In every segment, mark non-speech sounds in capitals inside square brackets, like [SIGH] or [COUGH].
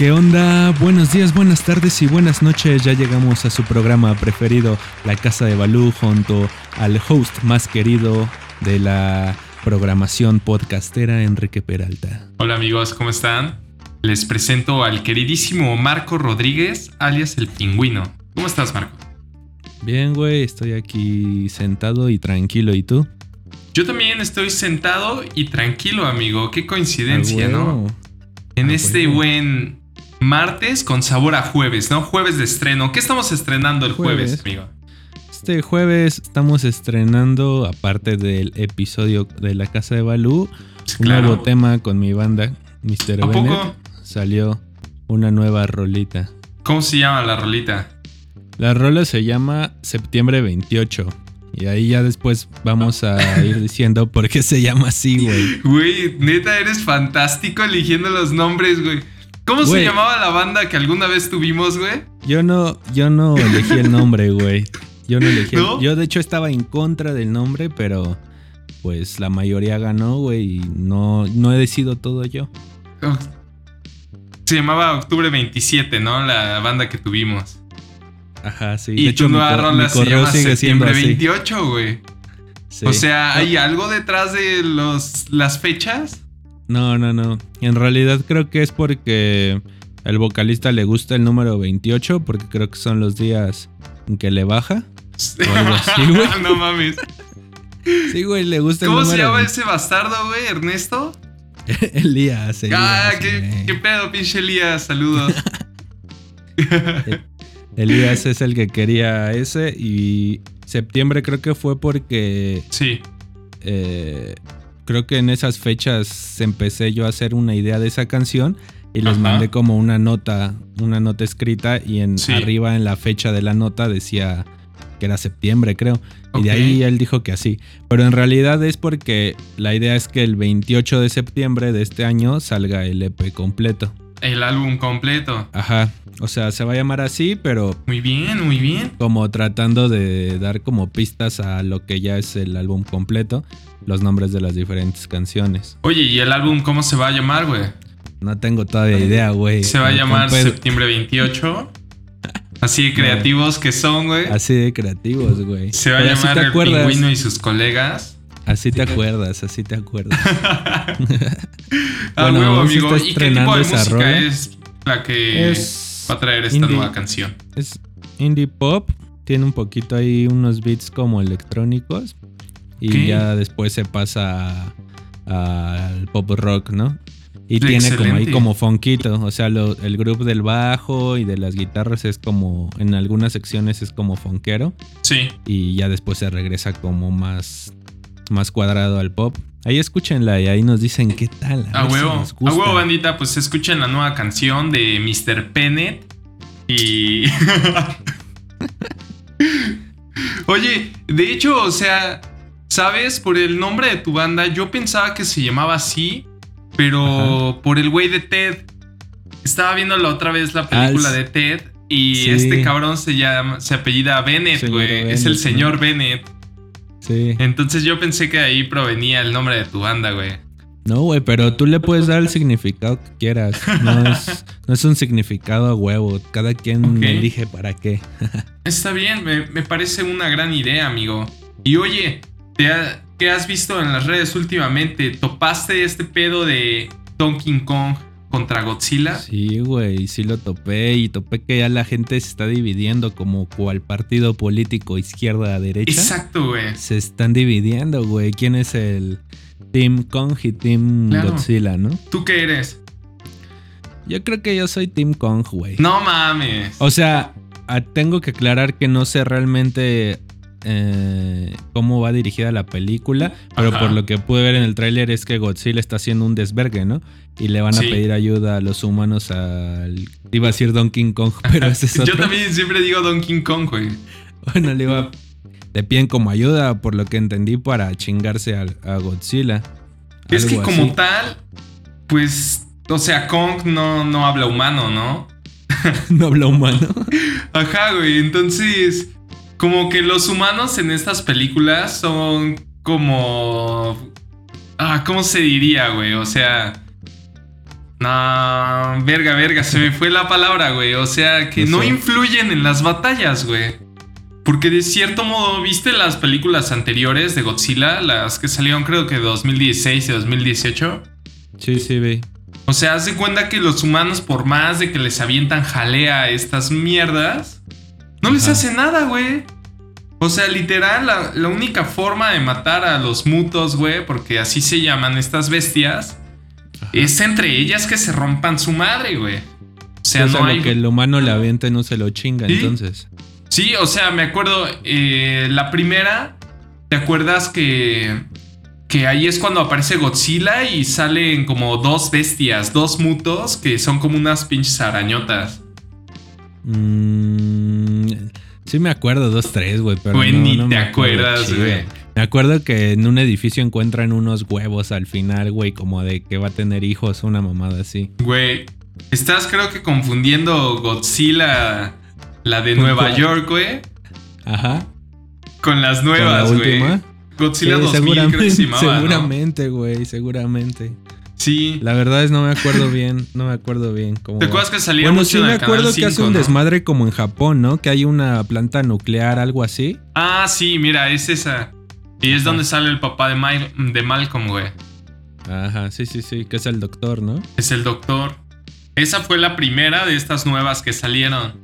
¿Qué onda? Buenos días, buenas tardes y buenas noches. Ya llegamos a su programa preferido, La Casa de Balú, junto al host más querido de la programación podcastera, Enrique Peralta. Hola amigos, ¿cómo están? Les presento al queridísimo Marco Rodríguez, alias el pingüino. ¿Cómo estás, Marco? Bien, güey, estoy aquí sentado y tranquilo. ¿Y tú? Yo también estoy sentado y tranquilo, amigo. Qué coincidencia, Ah, ¿no? En Ah, este bueno. buen martes con sabor a jueves, ¿no? Jueves de estreno. ¿Qué estamos estrenando el jueves, Jueves. amigo? Este jueves estamos estrenando, aparte del episodio de La Casa de Balú, un Claro. nuevo tema con mi banda, Mr. ¿A Bennett. poco? Salió una nueva rolita. ¿Cómo se llama la rolita? La rola se llama Septiembre 28. Y ahí ya después vamos a ir [LAUGHS] diciendo por qué se llama así, güey. Güey, neta, eres fantástico eligiendo los nombres, güey. ¿Cómo se llamaba la banda que alguna vez tuvimos, güey? Yo no, yo no elegí el nombre, güey. Yo no elegí. el- ¿No? Yo de hecho estaba en contra del nombre, pero pues la mayoría ganó, güey. Y no, no he decidido todo yo. Oh. Se llamaba Octubre 27, ¿no? La banda que tuvimos. Ajá, sí. y de hecho, tu nueva rola se llama Septiembre así. 28, güey. Sí. O sea, ¿hay algo detrás de los, las fechas? No, no, no. En realidad creo que es porque al vocalista le gusta el número 28, porque creo que son los días en que le baja. [LAUGHS] O algo así, güey. [LAUGHS] no mames. Sí, güey, le gusta el ¿Cómo se número llama 20. ese bastardo, güey? ¿Ernesto? Elías, [LAUGHS] Elías, ah, ¿qué, qué pedo, pinche Elías. Saludos. Elías es el que quería ese y septiembre creo que fue porque sí. eh, creo que en esas fechas empecé yo a hacer una idea de esa canción y les Ajá. mandé como una nota, una nota escrita y en Sí. arriba en la fecha de la nota decía que era septiembre, creo. Y de ahí él dijo que así. Pero en realidad es porque la idea es que el 28 de septiembre de este año salga el EP completo. El álbum completo. Ajá. O sea, se va a llamar así, pero Muy bien, muy bien. como tratando de dar como pistas a lo que ya es el álbum completo, los nombres de las diferentes canciones. Oye, ¿y el álbum cómo se va a llamar, güey? No tengo todavía idea, güey. Se va a llamar compa es Septiembre 28. Así de creativos que son, güey. Así de creativos, güey. Se va a Pero llamar te El acuerdas. Pingüino y sus colegas. Así te acuerdas, así te acuerdas. [LAUGHS] Ah, Bueno, huevo, amigo. ¿Y qué tipo de música rola. es la que Es va a traer esta indie. nueva canción? Es indie pop, tiene un poquito ahí unos beats como electrónicos y ya después se pasa a- al pop rock, ¿no? Y tiene como ahí como fonquito, o sea, lo- el grupo del bajo y de las guitarras es como, en algunas secciones es como fonquero Sí. y ya después se regresa como más, más cuadrado al pop. Ahí escúchenla y ahí nos dicen qué tal. A si huevo. nos A huevo, bandita. Pues escuchen la nueva canción de Mr. Pennet. Y. [LAUGHS] Oye, de hecho, o sea, ¿sabes? Por el nombre de tu banda, yo pensaba que se llamaba así, pero por el güey de Ted. Estaba viendo la otra vez la película de Ted. Y sí. este cabrón se llama, se apellida Bennett, güey. Es el ¿no? señor Bennett. Sí. Entonces yo pensé que de ahí provenía el nombre de tu banda, güey. No, güey, pero tú le puedes dar el significado que quieras. No [LAUGHS] es, no es un significado a huevo. Cada quien elige para qué. [LAUGHS] Está bien, me, me parece una gran idea, amigo. Y oye, ¿te ha- ¿qué has visto en las redes últimamente? ¿Topaste este pedo de Donkey Kong contra Godzilla? Sí, güey, sí lo topé y topé que ya la gente se está dividiendo como cual partido político izquierda a derecha. Exacto, güey. Se están dividiendo, güey. ¿Quién es el Team Kong y Team Claro. Godzilla, no? ¿Tú qué eres? Yo creo que yo soy Team Kong, güey. No mames. O sea, tengo que aclarar que no sé realmente eh, cómo va dirigida la película, pero Ajá. por lo que pude ver en el tráiler es que Godzilla está haciendo un desvergue, ¿no? Y le van a pedir ayuda a los humanos al... Iba a decir Donkey Kong, [LAUGHS] pero ese es otro. Yo también siempre digo Donkey Kong, güey. Bueno, le iba... Le piden como ayuda, por lo que entendí, para chingarse a, Godzilla. Es que como así. tal, pues, o sea, Kong no, no habla humano, ¿no? [LAUGHS] no habla humano. Ajá, güey. Entonces, como que los humanos en estas películas son como... Ah, ¿cómo se diría, güey? O sea, No, verga, verga, se me fue la palabra, güey. O sea, que no, influyen en las batallas, güey. Porque de cierto modo, ¿viste las películas anteriores de Godzilla? Las que salieron creo que 2016 y 2018. Sí, sí, vi. O sea, haz de cuenta que los humanos, por más de que les avientan jalea estas mierdas, no les hace nada, güey. O sea, literal, la, la, única forma de matar a los mutos, güey, porque así se llaman estas bestias, es entre ellas que se rompan su madre, güey. O sea, no hay... que el humano le avienta y no se lo chinga, entonces. Sí, o sea, me acuerdo, eh, la primera, ¿te acuerdas que, que ahí es cuando aparece Godzilla y salen como dos bestias, dos mutos que son como unas pinches arañotas? Mm, sí me acuerdo, dos, tres, güey, pero güey, ni te acuerdas, güey. Me acuerdo que en un edificio encuentran unos huevos al final, güey, como de que va a tener hijos, una mamada así. Güey, estás creo que confundiendo Godzilla, la de Nueva York, güey. Ajá. Con las nuevas, güey. Godzilla 2000 creo que se llamaba, Seguramente, güey, seguramente. Sí. La verdad es no me acuerdo bien, no me acuerdo bien cómo. ¿Te acuerdas que salía Bueno, sí me acuerdo que hace un desmadre como en Japón, ¿no? Que hay una planta nuclear, algo así. Ah, sí, mira, es esa. Y es donde sale el papá de, de Malcolm, güey. Ajá, sí, sí, sí, que es el doctor, ¿no? Es el doctor. Esa fue la primera de estas nuevas que salieron.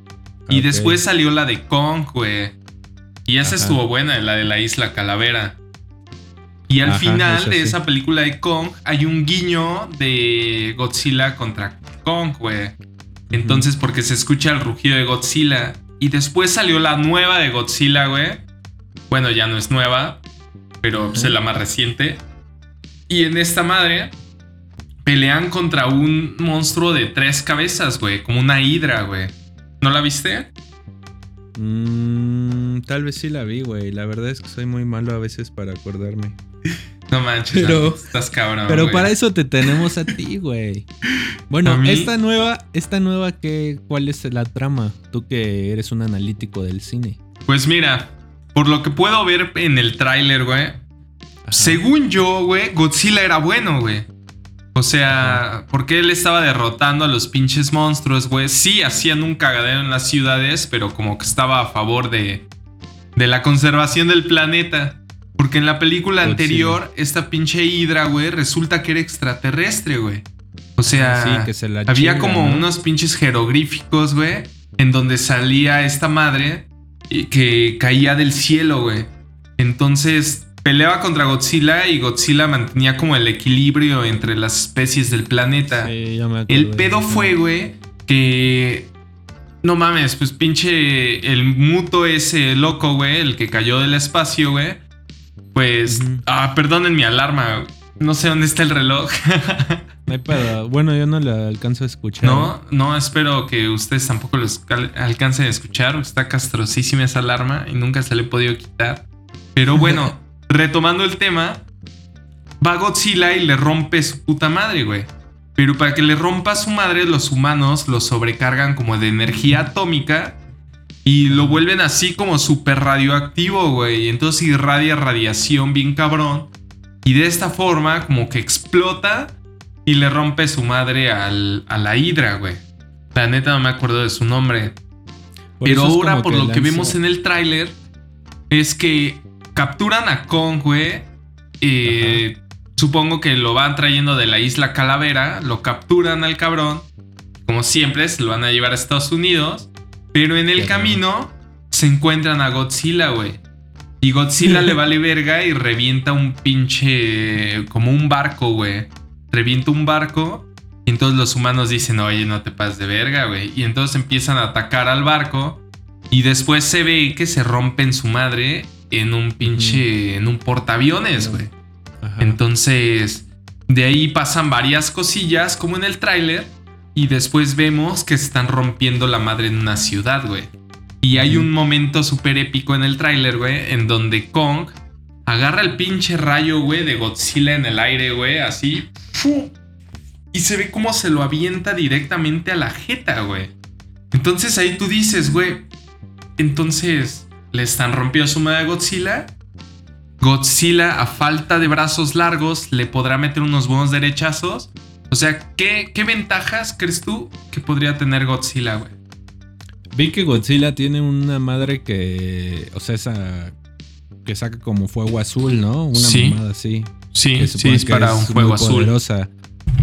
Y después salió la de Kong, güey. Y esa estuvo buena, la de la isla Calavera. Y al final de esa película de Kong hay un guiño de Godzilla contra Kong, güey. Entonces, porque se escucha el rugido de Godzilla. Y después salió la nueva de Godzilla, güey. Bueno, ya no es nueva, pero es la más reciente. Y en esta madre pelean contra un monstruo de tres cabezas, güey, como una hidra, güey. ¿No la viste? Mm, tal vez sí la vi, güey. La verdad es que soy muy malo a veces para acordarme. [LAUGHS] No manches, pero, estás cabrón. Pero para eso te tenemos a ti, güey. [LAUGHS] Bueno, esta nueva, esta nueva que, ¿cuál es la trama? Tú que eres un analítico del cine. Pues mira, por lo que puedo ver en el tráiler, güey. Según yo, güey, Godzilla era bueno, güey. O sea, porque él estaba derrotando a los pinches monstruos, güey. Sí, hacían un cagadero en las ciudades, pero como que estaba a favor de, de la conservación del planeta. Porque en la película anterior, esta pinche hidra, güey, resulta que era extraterrestre, güey. O sea, había como unos pinches jeroglíficos, güey, en donde salía esta madre que caía del cielo, güey. Entonces peleaba contra Godzilla y Godzilla mantenía como el equilibrio entre las especies del planeta. Sí, ya me el pedo fue, güey, que... No mames, pues pinche el muto ese loco, güey, el que cayó del espacio, güey. Pues... Ah, perdonen mi alarma. No sé dónde está el reloj. No hay pedo. Bueno, yo no la alcanzo a escuchar. No, no, espero que ustedes tampoco los alcancen a escuchar. Está castrosísima esa alarma y nunca se le he podido quitar. Pero bueno, [LAUGHS] retomando el tema, va Godzilla y le rompe su puta madre, güey. Pero para que le rompa su madre, los humanos lo sobrecargan como de energía atómica y lo vuelven así como súper radioactivo, güey. Y entonces irradia radiación bien cabrón. Y de esta forma, como que explota y le rompe su madre al, a la hidra, güey. La neta no me acuerdo de su nombre. Pero ahora, por lo que vemos en el tráiler, es que capturan a Kong, güey. Eh, supongo que lo van trayendo de la isla Calavera. Lo capturan al cabrón. Como siempre, se lo van a llevar a Estados Unidos. Pero en el camino se encuentran a Godzilla, güey. Y Godzilla le [LAUGHS] vale verga y revienta un pinche. como un barco, güey revienta un barco y entonces los humanos dicen, oye, no te pases de verga, güey. Y entonces empiezan a atacar al barco y después se ve que se rompen su madre en un pinche, en un portaaviones, güey. Entonces, de ahí pasan varias cosillas como en el tráiler y después vemos que se están rompiendo la madre en una ciudad, güey. Y hay un momento súper épico en el tráiler, güey, en donde Kong agarra el pinche rayo, güey, de Godzilla en el aire, güey, así, y se ve cómo se lo avienta directamente a la jeta, güey. Entonces ahí tú dices, güey. Entonces, ¿le están rompiendo su madre a Godzilla? Godzilla, a falta de brazos largos, le podrá meter unos buenos derechazos. O sea, ¿qué, ¿qué ventajas crees tú que podría tener Godzilla, güey? Vi que Godzilla tiene una madre que. O sea, esa. Que saca como fuego azul, ¿no? Una Sí. mamada así. Sí, que sí, que dispara un es fuego muy azul. poderosa.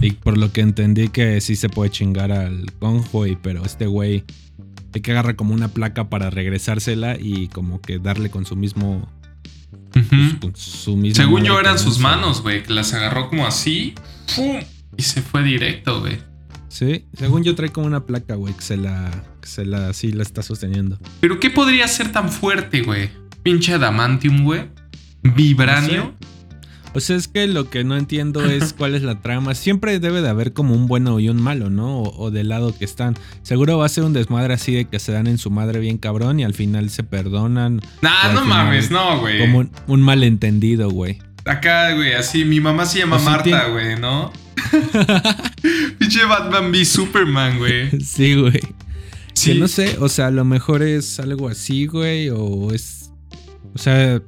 Y por lo que entendí que sí se puede chingar al güey. Pero este güey. Hay que agarrar como una placa para regresársela y como que darle con su mismo. Con su misma Según yo eran sus manos, güey, que las agarró como así, ¡pum! y se fue directo, güey. Sí, según yo trae como una placa, güey, que se la. Que se la. Así la está sosteniendo. Pero ¿qué podría ser tan fuerte, güey? Pinche adamantium, güey. Vibranio. O sea, es que lo que no entiendo es [LAUGHS] cuál es la trama. Siempre debe de haber como un bueno y un malo, ¿no? O, o del lado que están. Seguro va a ser un desmadre así de que se dan en su madre bien cabrón y al final se perdonan. Nah, no final, mames, no, güey. Como un, un malentendido, güey. Acá, güey, así, mi mamá se llama O sea, Marta, güey, ¿no? [LAUGHS] Pinche Batman v Superman, güey. Sí, güey. Sí, Que no sé, o sea, a lo mejor es algo así, güey, o es... O sea...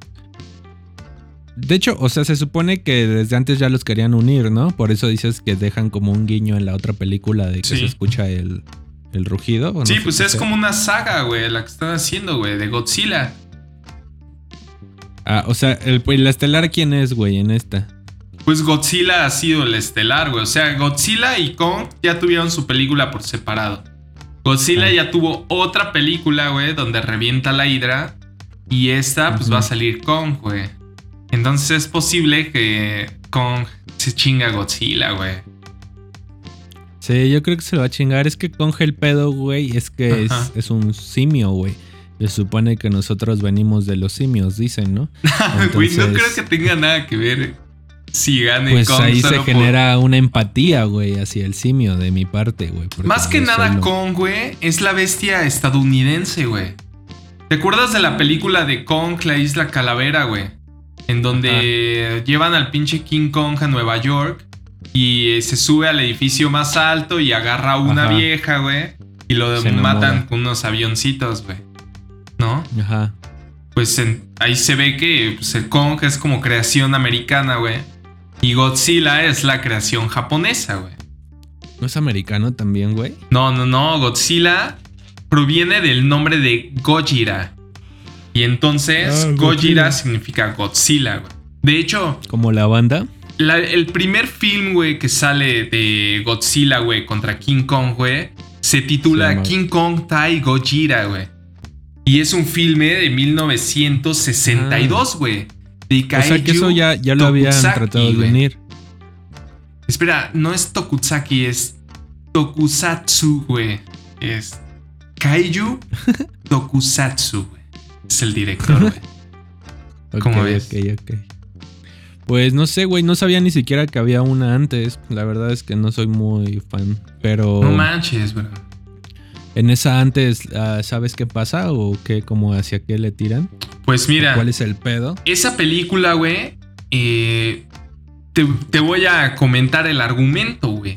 De hecho, o sea, se supone que desde antes ya los querían unir, ¿no? Por eso dices que dejan como un guiño en la otra película de que Sí. se escucha el, el rugido. ¿o no Sí, pues es sea. como una saga, güey, la que están haciendo, güey, de Godzilla. Ah, o sea, el, el estelar, ¿quién es, güey, en esta? Pues Godzilla ha sido el estelar, güey. O sea, Godzilla y Kong ya tuvieron su película por separado. Godzilla Ah. ya tuvo otra película, güey, donde revienta la hidra. Y esta, pues va a salir Kong, güey. Entonces es posible que Kong se chinga a Godzilla, güey. Sí, yo creo que se lo va a chingar. Es que Conge el pedo, güey, es que es, un simio, güey. Se supone que nosotros venimos de los simios, dicen, ¿no? [LAUGHS] Güey, no creo que tenga nada que ver si gane Pues Kong. ahí se por- genera una empatía, güey, hacia el simio de mi parte, güey. Más que nada, Kong, güey, es la bestia estadounidense, güey. ¿Te acuerdas de la película de Kong, la isla Calavera, güey? En donde llevan al pinche King Kong a Nueva York y eh, se sube al edificio más alto y agarra a una Ajá. vieja, güey. Y lo Se matan enamora. con unos avioncitos, güey. ¿No? Ajá. Pues en- ahí se ve que pues, el Kong es como creación americana, güey. Y Godzilla es la creación japonesa, güey. ¿No es americano también, güey? No, no, no. Godzilla proviene del nombre de Gojira. Y entonces Ah, Gojira significa Godzilla, güey. De hecho, Como la banda. la- el primer film, güey, que sale de Godzilla, güey, contra King Kong, güey, se titula King Kong Tai Gojira, güey. Y es un filme de 1962, güey. De Ah. o sea que Kaiju eso ya, ya lo habían tratado de güey. unir. Espera, no es Tokusaki, es Tokusatsu, güey. Es Kaiju [LAUGHS] Tokusatsu, güey. Es el director, güey. [LAUGHS] ¿Cómo ves? ok, ok. Pues no sé, güey, no sabía ni siquiera que había una antes. La verdad es que no soy muy fan. Pero No manches, bro. en esa antes, ah, ¿sabes qué pasa? ¿O qué, como hacia qué le tiran? Pues mira, ¿Cuál es el pedo? esa película, güey, eh, te, te voy a comentar el argumento, güey.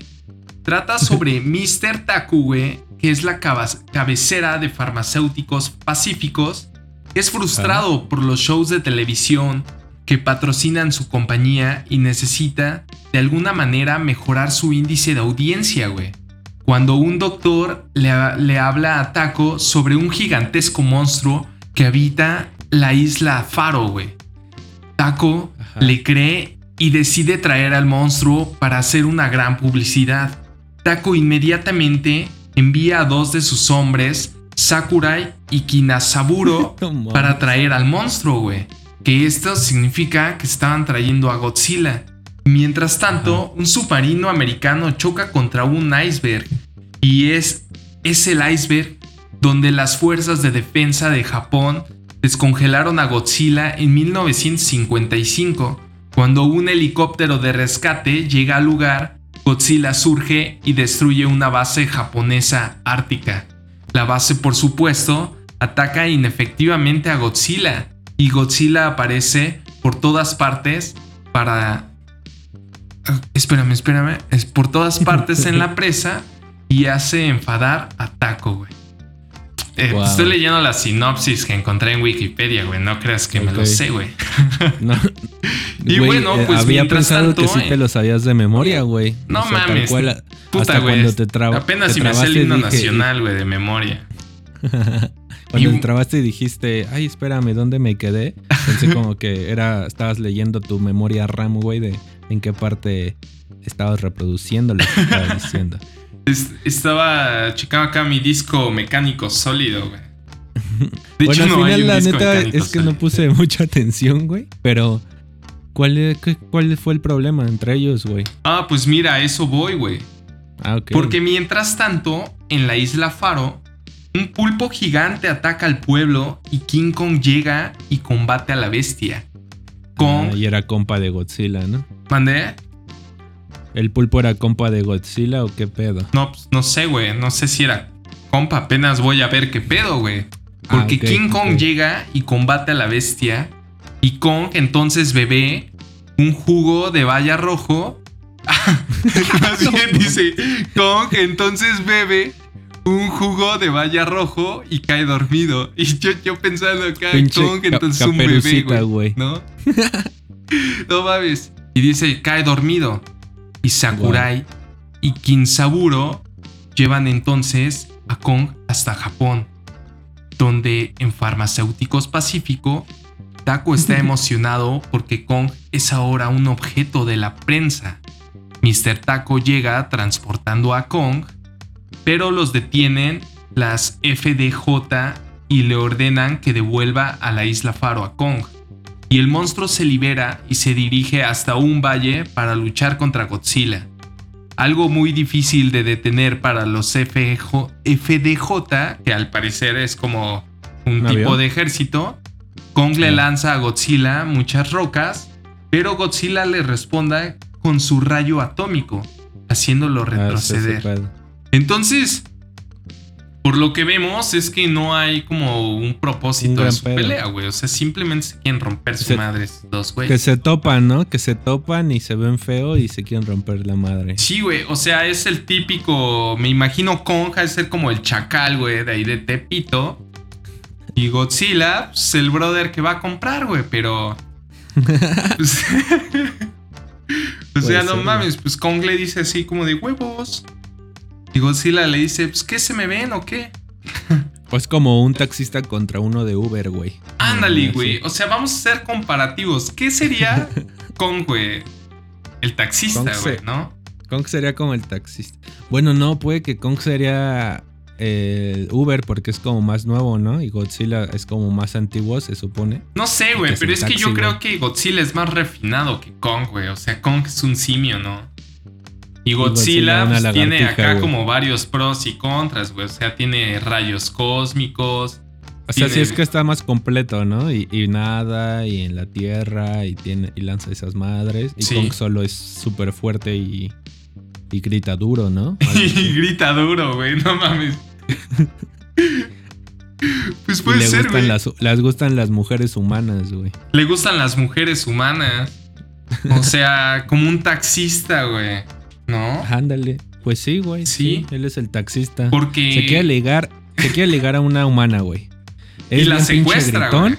Trata [LAUGHS] sobre Mr. Taku, güey, que es la cabecera de farmacéuticos pacíficos, es frustrado por los shows de televisión que patrocinan su compañía y necesita de alguna manera mejorar su índice de audiencia, güey. Cuando un doctor le, le habla a Taco sobre un gigantesco monstruo que habita la isla Faro, güey. Taco Ajá. le cree y decide traer al monstruo para hacer una gran publicidad. Taco inmediatamente envía a dos de sus hombres, Sakurai y Kinasaburo, [LAUGHS] para traer al monstruo, güey. Que esto significa que estaban trayendo a Godzilla. Mientras tanto, un submarino americano choca contra un iceberg. Y es, es el iceberg donde las fuerzas de defensa de Japón descongelaron a Godzilla en 1955. Cuando un helicóptero de rescate llega al lugar, Godzilla surge y destruye una base japonesa ártica. La base, por supuesto, ataca inefectivamente a Godzilla y Godzilla aparece por todas partes para... Ah, Espérame, espérame. Es por todas partes en la [LAUGHS] presa y hace enfadar a Taco, güey. Eh, Wow. Estoy leyendo la sinopsis que encontré en Wikipedia, güey. No creas que me lo sé, güey. [LAUGHS] No. Y bueno, eh, pues había mientras pensado tanto, que sí eh, te lo sabías de memoria, güey. No O sea, mames, cual, Puta, güey. cuando te traba- Apenas si me sé el himno dije- nacional, güey, de memoria. [LAUGHS] Cuando Y- te trabaste y dijiste, ay, espérame, ¿dónde me quedé? Pensé [LAUGHS] como que era, estabas leyendo tu memoria RAM, güey, de en qué parte estabas reproduciendo lo que estaba diciendo. Es- estaba checando acá mi disco mecánico sólido, güey. De bueno, hecho, al no final, la neta, es que no puse [LAUGHS] mucha atención, güey. Pero, ¿cuál, ¿cuál fue el problema entre ellos, güey? Ah, pues mira, a eso voy, güey. Ah, ok. Porque mientras tanto, en la isla Faro, un pulpo gigante ataca al pueblo y King Kong llega y combate a la bestia. Kong, Ah, y era compa de Godzilla, ¿no? mandé. ¿El pulpo era compa de Godzilla o qué pedo? No, pues, no sé, güey. No sé si era compa. Apenas voy a ver qué pedo, güey. Porque Ah, King Kong llega y combate a la bestia. Y Kong entonces bebe un jugo de valla rojo. [LAUGHS] Más bien dice, Kong entonces bebe un jugo de valla rojo y cae dormido. Y yo, yo pensando acá, Kong entonces un bebé, güey. ¿No? [LAUGHS] no mames. Y dice, cae dormido. Y Sakurai y Kinsaburo llevan entonces a Kong hasta Japón, donde en Farmacéuticos Pacífico, Taco está [LAUGHS] emocionado porque Kong es ahora un objeto de la prensa. Mr. Taco llega transportando a Kong, pero los detienen las FDJ y le ordenan que devuelva a la isla Faro a Kong. Y el monstruo se libera y se dirige hasta un valle para luchar contra Godzilla. Algo muy difícil de detener para los FJ FDJ, que al parecer es como un ¿Un tipo avión? de ejército. Kong le lanza a Godzilla muchas rocas, pero Godzilla le responda con su rayo atómico, haciéndolo Ah, retroceder. Entonces, por lo que vemos es que no hay como un propósito Un de su pedo. pelea, güey. O sea, simplemente se quieren romper su Se- madre dos, güey. Que se topan, ¿no? Que se topan y se ven feo y se quieren romper la madre. Sí, güey. O sea, es el típico. Me imagino Kong ha de ser como el chacal, güey, de ahí de Tepito. Y Godzilla, pues el brother que va a comprar, güey, pero. [LAUGHS] pues, [LAUGHS] o sea, no ser, mames, pues Kong le dice así como de huevos. Y Godzilla le dice, pues, ¿qué se me ven o qué? O [LAUGHS] es como un taxista contra uno de Uber, güey. Ándale, Ah, güey. O sea, vamos a hacer comparativos. ¿Qué sería [LAUGHS] Kong, güey? El taxista, güey, ¿no? Kong sería como el taxista. Bueno, no, puede que Kong sería el Uber porque es como más nuevo, ¿no? Y Godzilla es como más antiguo, se supone. No sé, güey, es pero es que yo creo que Godzilla es más refinado que Kong, güey. O sea, Kong es un simio, ¿no? Y Godzilla, pues, tiene acá como varios pros y contras, güey. O sea, tiene rayos cósmicos. O sea, sí Tiene- es que está más completo, ¿no? Y, y nada, y en la tierra, y tiene y lanza esas madres. Y Sí. Kong solo es súper fuerte y, y grita duro, ¿no? [LAUGHS] y grita duro, güey. No mames. [LAUGHS] pues puede le ser, gustan güey. las, les gustan las mujeres humanas, güey. Le gustan las mujeres humanas. O sea, como un taxista, güey. ¿No? Ándale. Pues sí, güey. Sí. Sí. Él es el taxista. Porque. Se quiere ligar, se quiere ligar a una humana, güey. [LAUGHS] y la secuestra, gritón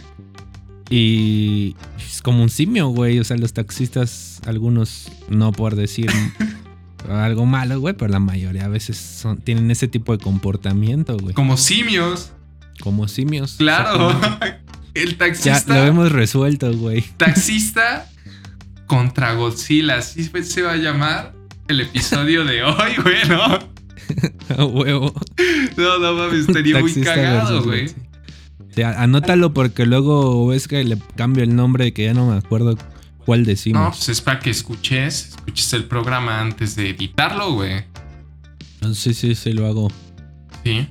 y es como un simio, güey. O sea, los taxistas, algunos no por decir [LAUGHS] algo malo, güey, pero la mayoría a veces son, tienen ese tipo de comportamiento, güey. Como simios. Como simios. Claro. [LAUGHS] El Ya taxista. lo hemos resuelto, güey. Taxista contra Godzilla. Así se va a llamar el episodio de hoy, güey, ¿no? [LAUGHS] A huevo. No, no mames, estaría muy cagado, güey. Sí, anótalo porque luego ves que le cambio el nombre que ya no me acuerdo cuál decimos. No, pues es para que escuches, escuches el programa antes de editarlo, güey. No, sí, sí, sí, lo hago. Sí.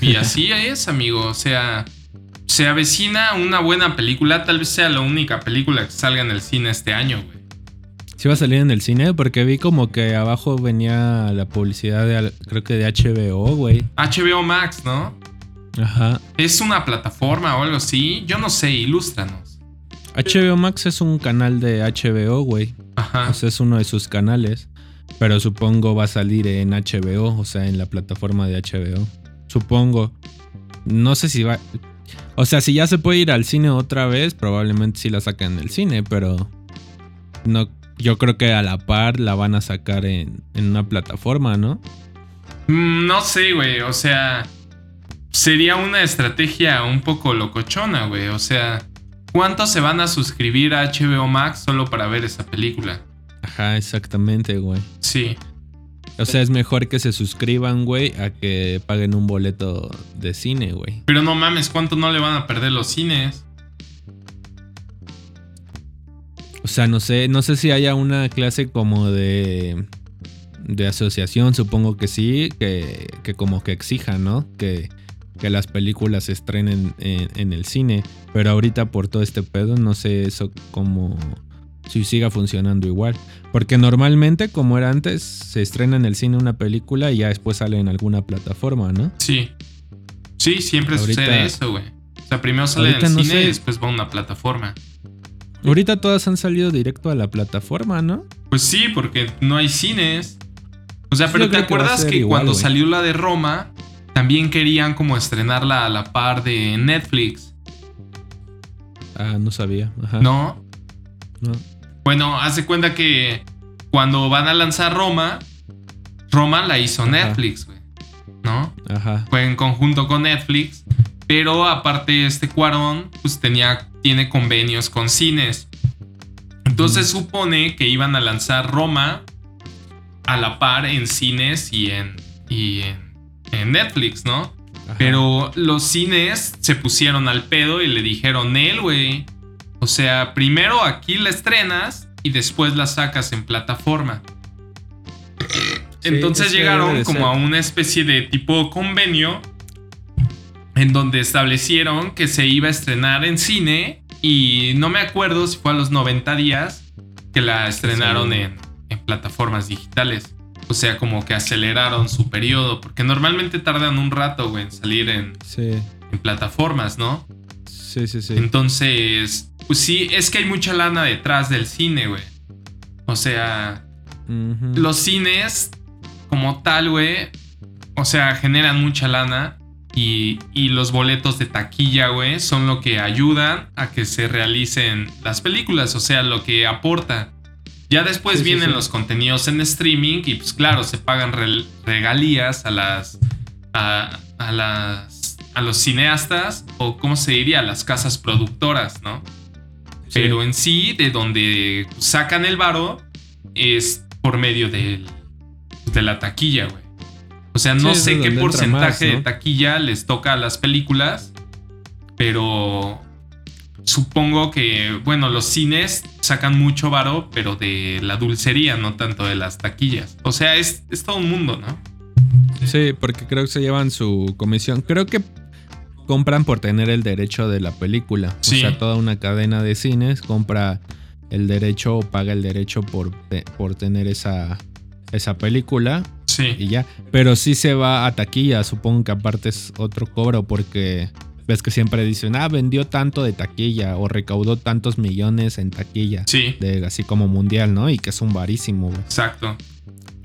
Y [LAUGHS] así es, amigo. O sea, se avecina una buena película. Tal vez sea la única película que salga en el cine este año, güey. Sí va a salir en el cine porque vi como que abajo venía la publicidad de, creo que de HBO, güey. HBO Max, ¿no? Ajá. ¿Es una plataforma o algo así? Yo no sé, ilústranos. HBO Max es un canal de HBO, güey. Ajá. O sea, es uno de sus canales. Pero supongo va a salir en HBO, o sea, en la plataforma de HBO. Supongo. No sé si va. O sea, si ya se puede ir al cine otra vez, probablemente sí la sacan en el cine, pero no. Yo creo que a la par la van a sacar en, en una plataforma, ¿no? Mm, no sé, güey. O sea, sería una estrategia un poco locochona, güey. O sea, ¿cuántos se van a suscribir a HBO Max solo para ver esa película? Ajá, exactamente, güey. Sí. O sea, es mejor que se suscriban, güey, a que paguen un boleto de cine, güey. Pero no mames, ¿cuánto no le van a perder los cines? Sea, no sé, no sé si haya una clase como de de asociación, supongo que sí, que, que como que exija, ¿no? Que, que las películas se estrenen en, en, el cine. Pero ahorita por todo este pedo, no sé eso como si siga funcionando igual. Porque normalmente, como era antes, se estrena en el cine una película y ya después sale en alguna plataforma, ¿no? Sí. Sí, siempre ahorita, sucede eso, güey. O sea, primero sale en el no cine sé. y después va a una plataforma. Ahorita todas han salido directo a la plataforma, ¿no? Pues sí, porque no hay cines. O sea, pero ¿te acuerdas que, que igual, cuando wey. salió la de Roma, también querían como estrenarla a la par de Netflix? Ah, no sabía. Ajá. ¿No? No. Bueno, hace cuenta que cuando van a lanzar Roma, Roma la hizo Ajá. Netflix, güey. ¿No? Ajá. Fue en conjunto con Netflix. Pero aparte, este Cuarón, pues tenía, tiene convenios con cines. Entonces mm. supone que iban a lanzar Roma a la par en cines y en, y en, en Netflix, ¿no? Ajá. Pero los cines se pusieron al pedo y le dijeron, él, güey. O sea, primero aquí la estrenas y después la sacas en plataforma. Sí, Entonces llegaron como a una especie de tipo convenio en donde establecieron que se iba a estrenar en cine y no me acuerdo si fue a los 90 días que la estrenaron sí. en, en plataformas digitales. O sea, como que aceleraron su periodo. Porque normalmente tardan un rato, güey, en salir en, sí. en, plataformas, ¿no? Sí, sí, sí. Entonces, pues sí, es que hay mucha lana detrás del cine, güey. O sea, uh -huh. los cines, como tal, güey, o sea, generan mucha lana. Y, y, los boletos de taquilla, güey, son lo que ayudan a que se realicen las películas. O sea, lo que aporta. Ya después sí, vienen sí, sí. los contenidos en streaming y pues claro, se pagan re regalías a las a, a, las a los cineastas o cómo se diría, a las casas productoras, ¿no? Pero en sí de donde sacan el varo es por medio de, de la taquilla, güey. O sea, no sé qué porcentaje más, ¿no? de taquilla les toca a las películas, pero supongo que, bueno, los cines sacan mucho varo, pero de la dulcería, no tanto de las taquillas. O sea, es, es todo un mundo, ¿no? Sí, porque creo que se llevan su comisión. Creo que compran por tener el derecho de la película. Sí. O sea, toda una cadena de cines compra el derecho o paga el derecho por, por tener esa, esa película. Sí. Y ya. Pero sí se va a taquilla. Supongo que aparte es otro cobro porque ves que siempre dicen, ah, vendió tanto de taquilla o recaudó tantos millones en taquilla. Sí. De, así como mundial, ¿no? Y que es un varísimo. Exacto.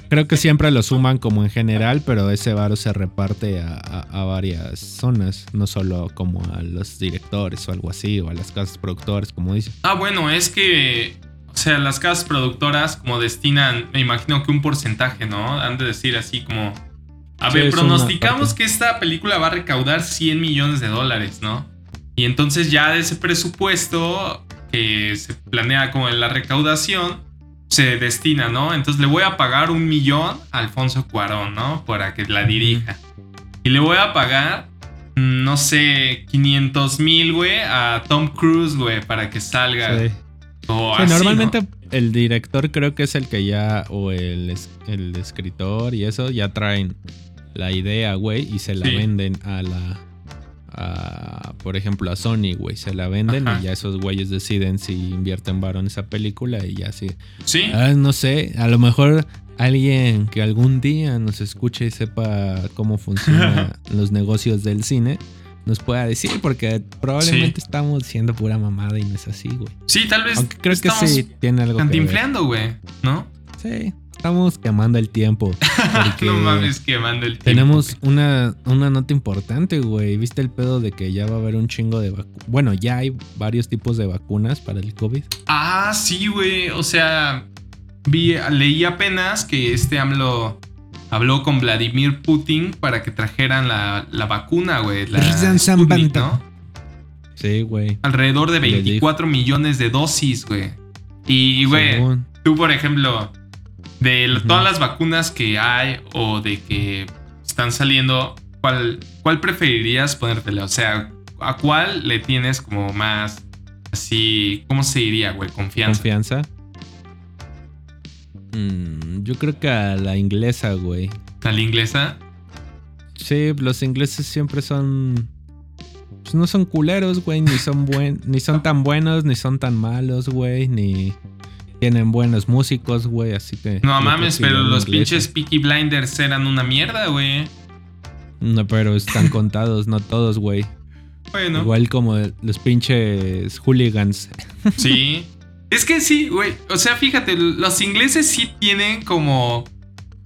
Creo que siempre lo suman como en general, pero ese varo se reparte a, a, a, varias zonas, no solo como a los directores o algo así, o a las casas productoras, como dice. Ah, bueno, es que, o sea, las casas productoras como destinan, me imagino que un porcentaje, ¿no? Han de decir así como, a sí, ver, pronosticamos que esta película va a recaudar 100 millones de dólares, ¿no? Y entonces ya de ese presupuesto que se planea como en la recaudación, se destina, ¿no? Entonces le voy a pagar un millón a Alfonso Cuarón, ¿no? Para que la dirija. Y le voy a pagar, no sé, 500 mil, güey, a Tom Cruise, güey, para que salga. Sí. O sí, así, normalmente ¿no? el director creo que es el que ya, o el, el escritor y eso, ya traen la idea, güey, y se la sí. venden a la. A, por ejemplo, a Sony, güey. Se la venden Ajá. y ya esos güeyes deciden si invierten varo en esa película y ya sí. Sí. Ah, no sé, a lo mejor alguien que algún día nos escuche y sepa cómo funcionan [LAUGHS] los negocios del cine nos pueda decir, porque probablemente sí. estamos diciendo pura mamada y no es así, güey. Sí, tal vez. Aunque creo que sí tiene algo que ver. güey, ¿no? Sí, estamos quemando el tiempo. [LAUGHS] no mames, quemando el tiempo. Tenemos una, una nota importante, güey. ¿Viste el pedo de que ya va a haber un chingo de vacunas? Bueno, ya hay varios tipos de vacunas para el COVID. Ah, sí, güey. O sea, vi, leí apenas que este AMLO habló con Vladimir Putin para que trajeran la, la vacuna, güey. La Sputnik, ¿no? Sí, güey. Alrededor de 24 millones de dosis, güey. Y, güey, tú, por ejemplo, de todas las vacunas que hay o de que están saliendo, ¿cuál, cuál preferirías ponértela? O sea, ¿a cuál le tienes como más, así, ¿cómo se diría, güey? Confianza. Confianza. Mm, yo creo que a la inglesa, güey. ¿A la inglesa? Sí, los ingleses siempre son pues no son culeros, güey, ni son buen, [LAUGHS] ni son tan buenos, ni son tan malos, güey, ni tienen buenos músicos, güey, así que No mames, pero los pinches Peaky Blinders eran una mierda, güey. No, pero están contados, no todos, güey. Bueno. Igual como los pinches hooligans. Sí. [LAUGHS] Es que sí, güey. O sea, fíjate, los ingleses sí tienen como.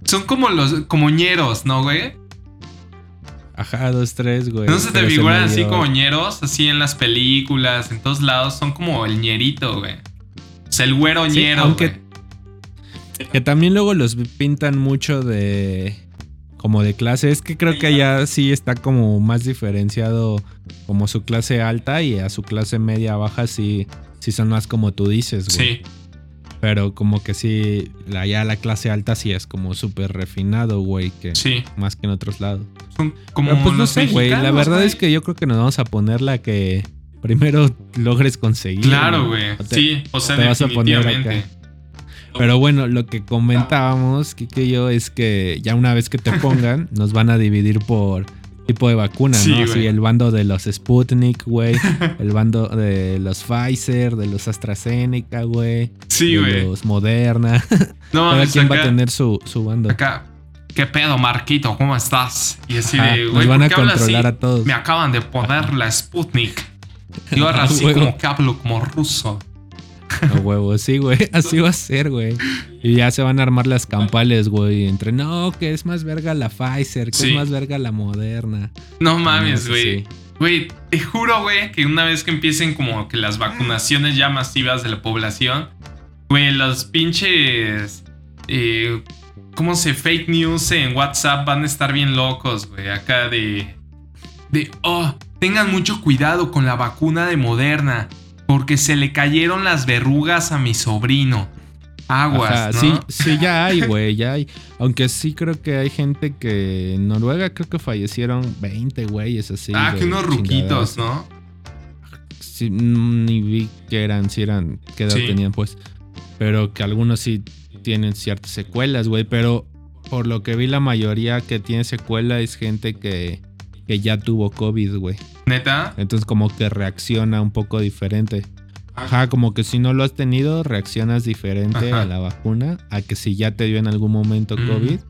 Son como los. como ñeros, ¿no, güey? Ajá, dos, tres, güey. ¿No se te figuran así como ñeros? Así en las películas, en todos lados. Son como el ñerito, güey. O sea, el güero ñero, aunque, Que también luego los pintan mucho de... Como de clase. Es que creo que allá sí está como más diferenciado como su clase alta y a su clase media baja sí, sí son más como tú dices, güey. Sí. Pero como que sí, allá la clase alta sí es como súper refinado, güey, que sí. más que en otros lados. Son como pues no sé, güey. La verdad es que yo creo que nos vamos a poner la que primero [LAUGHS] logres conseguir. Claro, güey. Sí, o sea, te vas a poner acá. Pero bueno, lo que comentábamos, Kike y yo, es que ya una vez que te [LAUGHS] pongan, nos van a dividir por tipo de vacuna, ¿no? Sí, el bando de los Sputnik, güey. [LAUGHS] el bando de los Pfizer, de los AstraZeneca, güey. Sí, güey. los Moderna. [LAUGHS] No, Cada quien va a tener su, su bando. Acá, ¿qué pedo, Marquito? ¿Cómo estás? Y así de, güey, van a controlar a todos. Me acaban de poner la Sputnik. Yo ahora [LAUGHS] sí como que hablo como ruso. A huevo, sí, güey. [LAUGHS] Así va a ser, güey. Y ya se van a armar las campales, güey. Entre no, que es más verga la Pfizer, que es más verga la Moderna. No mames, güey. Güey, te juro, güey, que una vez que empiecen como que las vacunaciones ya masivas de la población, güey, los pinches. Eh, ¿Cómo se fake news en WhatsApp van a estar bien locos, güey? Acá de. De. Oh, tengan mucho cuidado con la vacuna de Moderna porque se le cayeron las verrugas a mi sobrino. Aguas, ¿no? Sí, sí, ya hay, güey, ya hay. Aunque sí creo que hay gente que en Noruega creo que fallecieron 20 güeyes así. Ah, que unos ruquitos, ¿no? Sí, ni vi que eran, si eran, qué edad tenían, pues. Pero que algunos sí tienen ciertas secuelas, güey. Pero por lo que vi, la mayoría que tiene secuela es gente que que ya tuvo COVID, güey. ¿Neta? Entonces como que reacciona un poco diferente. Ajá, como que si no lo has tenido, reaccionas diferente a la vacuna a que si ya te dio en algún momento mm. COVID.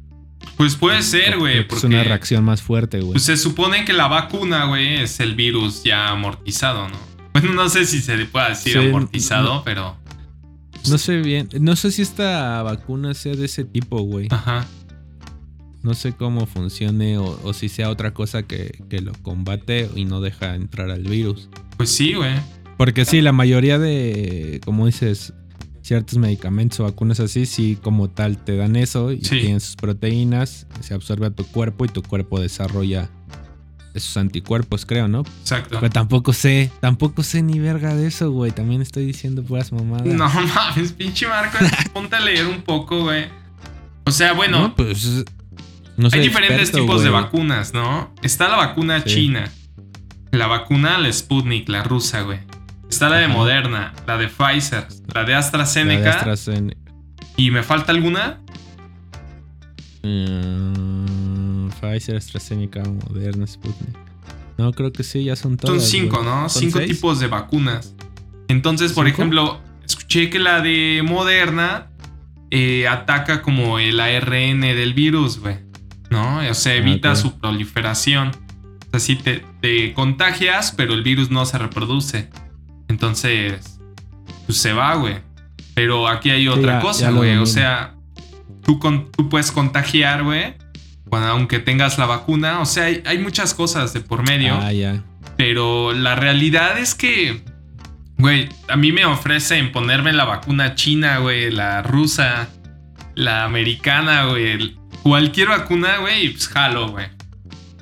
Pues puede ser, güey. Es una reacción más fuerte, güey. Pues se supone que la vacuna, güey, es el virus ya amortizado, ¿no? [LAUGHS] Bueno, no sé si se le puede decir amortizado, pero... No sé bien. No sé si esta vacuna sea de ese tipo, güey. Ajá. No sé cómo funcione o, si sea otra cosa que, lo combate y no deja entrar al virus. Pues sí, güey. Porque sí, la mayoría de, como dices, ciertos medicamentos o vacunas así, sí como tal te dan eso y tienen sus proteínas, se absorbe a tu cuerpo y tu cuerpo desarrolla esos anticuerpos, creo, ¿no? Exacto. Pero tampoco sé, tampoco sé ni verga de eso, güey. También estoy diciendo puras mamadas. No mames, pinche Marco, [LAUGHS] ponte a leer un poco, güey. O sea, bueno. No, pues hay diferentes tipos de vacunas, ¿no? Está la vacuna china. La vacuna, la Sputnik, la rusa, güey. Está la de Moderna, la de Pfizer, la de AstraZeneca. ¿Y me falta alguna? Mm, Pfizer, AstraZeneca, Moderna, Sputnik. No, creo que sí, ya son todas. Son cinco, ¿no? cinco tipos de vacunas. Entonces, por ejemplo, escuché que la de Moderna eh, ataca como el ARN del virus, güey. ¿No? O sea, evita su proliferación. O sea, sí te, contagias, pero el virus no se reproduce. Entonces, pues se va, güey. Pero aquí hay otra cosa, güey. O sea, tú, con, tú puedes contagiar, güey. Aunque tengas la vacuna. O sea, hay, hay muchas cosas de por medio. Ah, ya. Pero la realidad es que, güey, a mí me ofrecen ponerme la vacuna china, güey, la rusa, la americana, güey. Cualquier vacuna, güey, pues jalo, güey.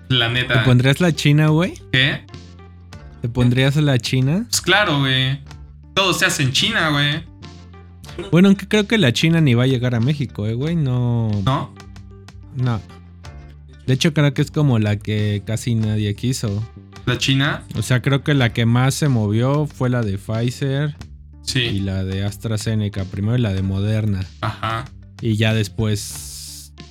La ¿Te neta. pondrías la china, güey? ¿Qué? ¿Te pondrías la china? Pues claro, güey. Todo se hace en China, güey. Bueno, aunque creo que la china ni va a llegar a México, eh, güey. No. ¿No? No. De hecho, creo que es como la que casi nadie quiso. La China. O sea, creo que la que más se movió fue la de Pfizer y Sí. la de AstraZeneca. Primero la de Moderna. Ajá. Y ya después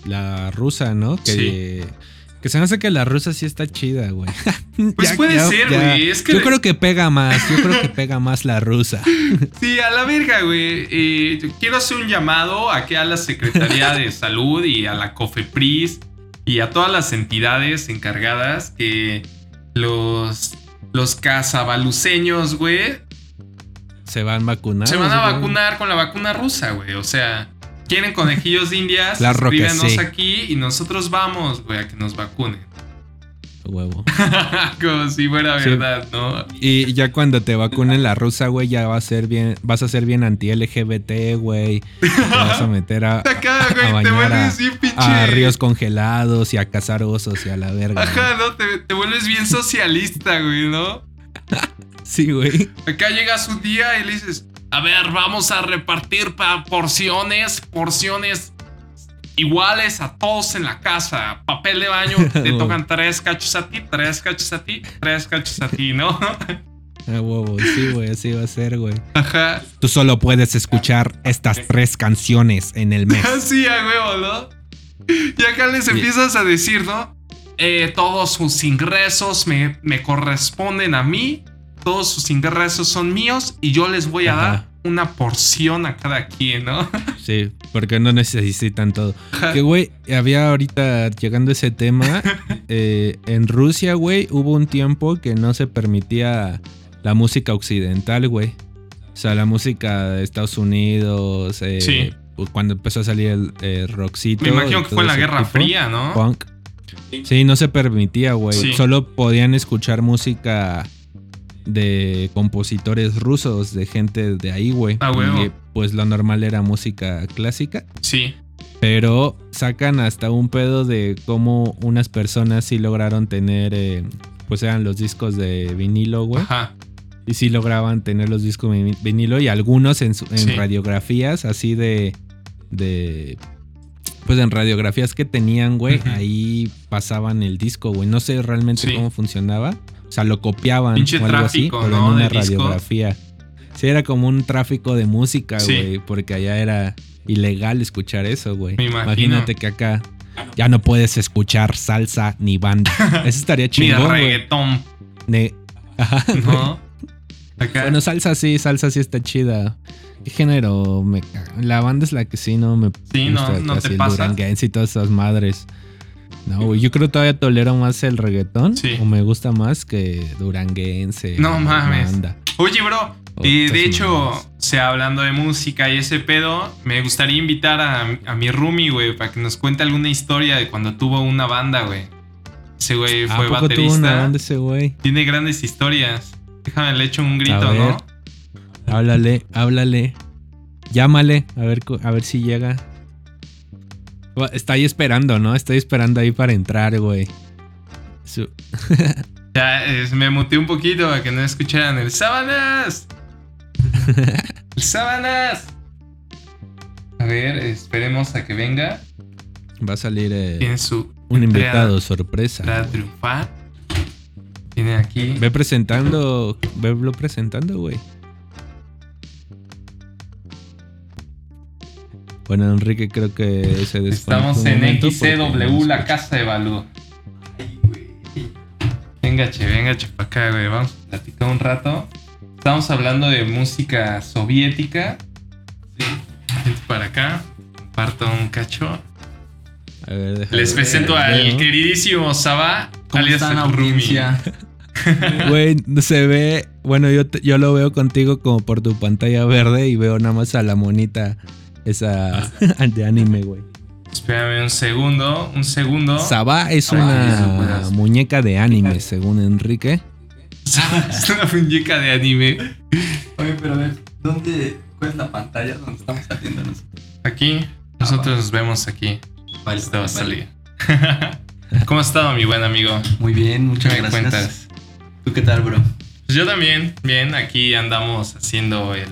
la rusa, ¿no? Que, Sí. que se me hace que la rusa sí está chida, güey. [LAUGHS] Pues puede ser, güey, es que- Yo creo que pega más. Yo creo que pega más la rusa. [LAUGHS] Sí, a la verga, güey. Eh, quiero hacer un llamado aquí a la Secretaría de [LAUGHS] Salud y a la COFEPRIS y a todas las entidades encargadas que los, los cazabaluceños, güey, Se van vacunados. se van a vacunar con la vacuna rusa, güey. O sea, quieren conejillos de indias, Claro que escríbenos sí. aquí y nosotros vamos, güey, a que nos vacunen. Huevo. [LAUGHS] Como si fuera Sí. verdad, ¿no? Y ya cuando te vacunen la rusa, güey, ya va a ser bien, vas a ser bien anti-LGBT, güey. Te vas a meter a, [LAUGHS] Acá, a güey, te bañar a, vuelves bien pinche. a ríos congelados y a cazar osos y a la verga. Ajá, güey. ¿no? Te, te vuelves bien socialista, güey, ¿no? [LAUGHS] Sí, güey. Acá llegas un día y le dices, a ver, vamos a repartir pa- porciones, porciones iguales a todos en la casa. Papel de baño, [LAUGHS] te tocan tres cachos a ti, tres cachos a ti, tres cachos a ti, ¿no? [LAUGHS] A huevo, sí, güey, así va a ser, güey. Ajá. Tú solo puedes escuchar estas tres canciones en el mes. [LAUGHS] Así a huevo, ¿no? Y acá les empiezas a decir, ¿no? Eh, todos sus ingresos me, me corresponden a mí. Todos sus ingresos son míos y yo les voy a Ajá. dar una porción a cada quien, ¿no? [LAUGHS] Sí, porque no necesitan todo. Que, güey, había ahorita llegando ese tema. [LAUGHS] eh, en Rusia, güey, hubo un tiempo que no se permitía la música occidental, güey. O sea, la música de Estados Unidos. eh, Sí. Cuando empezó a salir el eh, rockcito. Me imagino que fue en la Guerra tipo, Fría, ¿no? Punk. Sí, no se permitía, güey. Sí. Solo podían escuchar música de compositores rusos, de gente de ahí, güey. Ah, huevo. Y pues lo normal era música clásica. Sí. Pero sacan hasta un pedo de cómo unas personas sí lograron tener, eh, pues eran los discos de vinilo, güey. Ajá. Y sí lograban tener los discos de vi- vinilo y algunos en, su- en Sí. radiografías así de, de... Pues en radiografías que tenían, güey, ahí pasaban el disco, güey. No sé realmente Sí. cómo funcionaba. O sea, lo copiaban Pinche o algo así, pero ¿no? en una radiografía. Sí, era como un tráfico de música, Sí. güey, porque allá era ilegal escuchar eso, güey. Imagínate que acá ya no puedes escuchar salsa ni banda. [LAUGHS] Eso estaría Ni chingón, güey. reggaetón, Ne- Ajá. [LAUGHS] ¿no? Acá. Bueno, salsa sí, salsa sí está chida. ¿Qué género? Me? La banda es la que sí no me Sí, no, gusta, no te así el pasa. y todas esas madres. No, güey, yo creo que todavía tolero más el reggaetón. Sí. O me gusta más que duranguense. No mames. banda. Oye, bro, Oh, y de hecho, o sea, hablando de música y ese pedo, me gustaría invitar a, a mi roomie, güey, para que nos cuente alguna historia de cuando tuvo una banda, güey. Ese güey ¿A fue poco tuvo baterista. una banda ese güey? Tiene grandes historias. Déjame le echo un grito, A. ¿no? Háblale, háblale. Llámale, a ver, a ver si llega. Está ahí esperando, ¿no? Estoy esperando ahí para entrar, güey. Su- [LAUGHS] Ya es- me muteé un poquito para que no escucharan el sábanas. [LAUGHS] el sábanas. A ver, esperemos a que venga. Va a salir eh, Tiene su un invitado sorpresa. entrada triunfal. Tiene aquí. Ve presentando, velo presentando, güey. Bueno, Enrique creo que se desconectó Estamos en no XCW, la casa de Balú. Venga, che, venga, che, para acá, güey. Vamos a platicar un rato. Estamos hablando de música soviética. Sí. Vente para acá. Comparto un cacho. A ver, déjame Les ver. presento al Veo. queridísimo Saba, ¿Cómo alias Rumi. [LAUGHS] Güey, se ve. Bueno, yo, te- yo lo veo contigo como por tu pantalla verde y veo nada más a la monita esa [LAUGHS] de anime, güey. Espérame un segundo, un segundo. Saba es Ah, una muñeca de anime, según Enrique. es una muñeca de anime. Oye, pero a ver, ¿dónde, ¿cuál es la pantalla donde estamos saliendo nosotros? Aquí, nosotros nos vemos aquí. Vale, Esto va a vale. salir. [LAUGHS] ¿Cómo has estado, mi buen amigo? Muy bien, ¿Qué muchas me gracias. cuentas? ¿Tú qué tal, bro? Pues yo también, bien, aquí andamos haciendo el,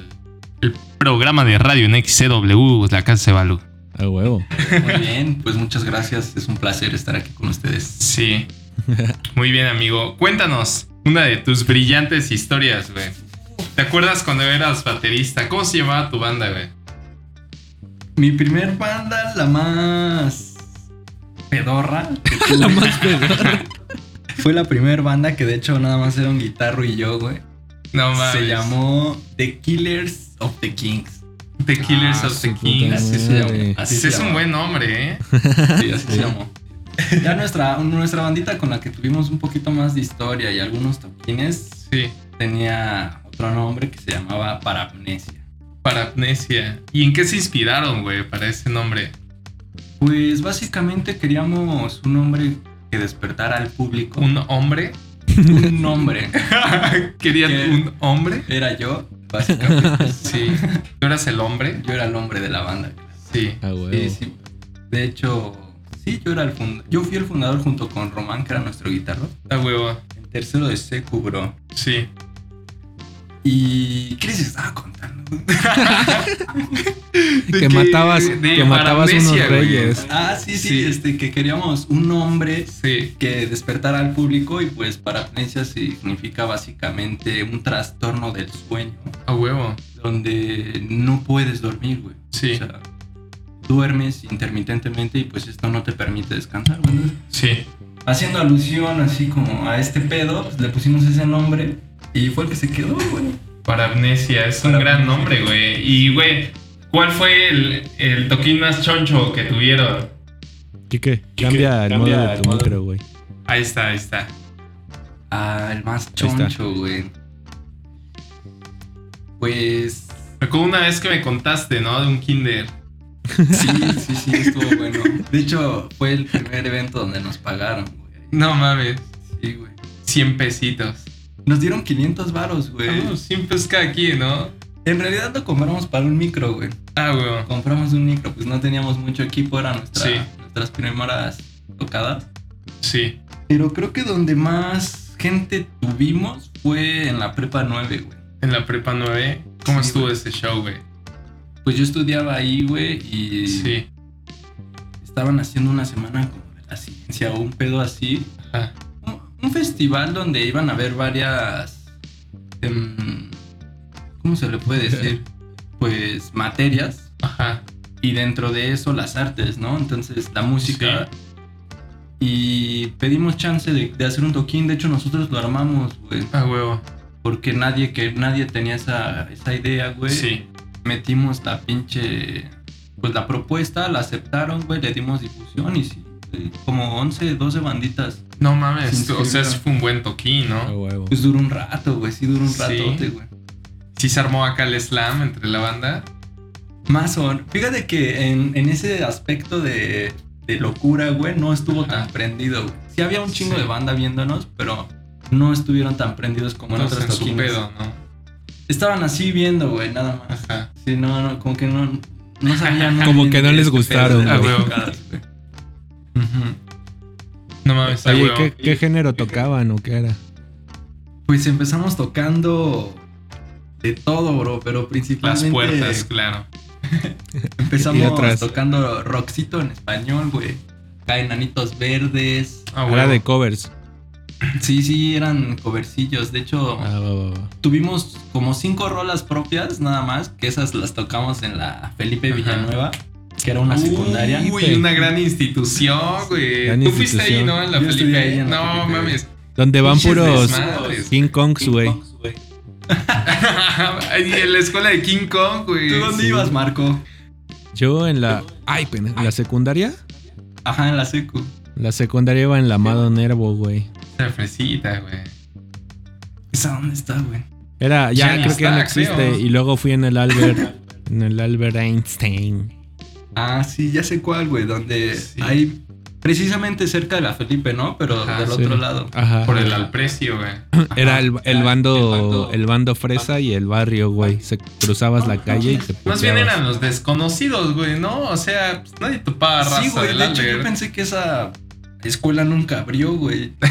el programa de radio en XCW, la casa de Balú. A huevo. Muy bien, pues muchas gracias. Es un placer estar aquí con ustedes. Sí. Muy bien, amigo. Cuéntanos una de tus brillantes historias, güey. ¿Te acuerdas cuando eras baterista? ¿Cómo se llamaba tu banda, güey? Mi primer banda, la más pedorra, [LAUGHS] La más pedorra. fue la primer banda que de hecho nada más era un guitarro y yo, güey. No mames. Se llamó The Killers of the Kings. The Killers Ah, of the Kings. Así se llama. madre. Así se es un buen nombre, ¿eh? [LAUGHS] Sí, así se llamó. Ya nuestra, nuestra bandita con la que tuvimos un poquito más de historia y algunos toquines Sí. tenía otro nombre que se llamaba Parapnesia. Parapnesia. ¿Y en qué se inspiraron, güey, para ese nombre? Pues básicamente queríamos un nombre que despertara al público. ¿Un hombre? un nombre. [LAUGHS] ¿Querían un hombre? Era yo, básicamente. [LAUGHS] Sí. ¿Tú eras el hombre? Yo era el hombre de la banda. Sí. A huevo. Sí, sí. De hecho, sí, yo era el fundador. Yo fui el fundador junto con Román, que era nuestro guitarro. A huevo. En tercero de secu, bro. Sí. ¿Y qué les estaba contando? [LAUGHS] Que matabas, que matabas unos güey. reyes. ah, sí, sí, Sí. este, que queríamos un nombre Sí. que despertara al público y pues parapnesia significa básicamente un trastorno del sueño A huevo. donde no puedes dormir, güey. Sí. O sea, duermes intermitentemente y pues esto no te permite descansar, güey. Sí. Haciendo alusión así como a este pedo, pues le pusimos ese nombre y fue el que se quedó, güey. Parapnesia. Es un gran nombre, güey. Y, güey, ¿cuál fue el, el toquín más choncho que tuvieron? Quique, cambia el Cambia modo de tu modo. Micro, güey. Ahí está, ahí está. Ah, el más choncho, güey. Pues Recuerdo una vez que me contaste, ¿no? De un kinder. [LAUGHS] sí, sí, sí, estuvo bueno. De hecho, fue el primer evento donde nos pagaron, güey. No mames. Sí, güey. 100 pesitos. Nos dieron 500 varos, güey. Ah, 100 pesos cada quien, ¿no? En realidad lo compramos para un micro, güey. Ah, güey. Compramos un micro, pues no teníamos mucho equipo, eran nuestra, Sí. nuestras primeras tocadas. Sí. Pero creo que donde más gente tuvimos fue en la prepa 9, güey. En la prepa 9. ¿Cómo Sí, estuvo ese show, güey? Pues yo estudiaba ahí, güey, y Sí. estaban haciendo una semana como de la ciencia o un pedo así. Ajá. Un, festival donde iban a haber varias... em, ¿Cómo se le puede [LAUGHS] decir? Pues materias. Ajá. Y dentro de eso las artes, ¿no? Entonces la música. Y pedimos chance de, de hacer un toquín. De hecho, nosotros lo armamos, güey. Ah, huevo. Porque nadie, que nadie tenía esa, esa idea, güey. Sí. Metimos la pinche. Pues la propuesta, la aceptaron, güey. Le dimos difusión y sí. Como 11, 12 banditas. No mames. O sea, fue un buen toquín, ¿no? huevo. Pues duró un rato, güey. Sí, duró un Sí. ratote, güey. Sí se armó acá el slam entre la banda. Más o Fíjate que en, en ese aspecto de, de locura, güey, no estuvo Ajá. tan prendido, güey. Sí había un chingo Sí. de banda viéndonos, pero no estuvieron tan prendidos como en Todos otros en su toquines. pedo, ¿no? Estaban así viendo, güey, nada más. Ajá. Sí, no, no, como que no, no sabían. [LAUGHS] Como que no les gustaron, güey. No mames, Oye. ¿qué, qué género tocaban o qué era? Pues empezamos tocando de todo, bro, pero Las principalmente puertas, claro. [LAUGHS] empezamos tocando rockcito en español, güey. Enanitos verdes. Ah, Era de covers. Sí, sí, eran covercillos. De hecho, Ah, tuvimos como cinco rolas propias, nada más, que esas las tocamos en la Felipe Ajá. Que era una secundaria. Uy, una gran institución, güey. Gran Tú fuiste ahí. ¿no? En la Yo ahí Felipe. en la No Felipe, mames. Donde van puros desmadres. King Kongs, güey. [LAUGHS] En la escuela de King Kong, güey. ¿Tú dónde Sí. ibas, Marco? Yo en la. Ay, pena. ¿En la secundaria? Ajá, en la secu. La secundaria iba en la Amado Nervo, güey. Esa fresita, güey. ¿Esa dónde está, güey? Era, ya, creo que ya no existe. creo. Y luego fui en el Albert. en el Albert Einstein. Ah, sí, ya sé cuál, güey. Donde Sí. hay. Precisamente cerca de la Felipe, ¿no? Pero Ajá, del sí. otro lado. Ajá. Por el Alprecio, güey. [CLEARS THROAT] Era el, el bando el bando fresa y el barrio, güey. Se cruzabas la calle y te Más bien puteabas. eran los desconocidos, güey, ¿no? O sea, pues nadie topaba raza Sí, güey. De hecho, yo pensé que esa escuela nunca abrió, güey. [LAUGHS]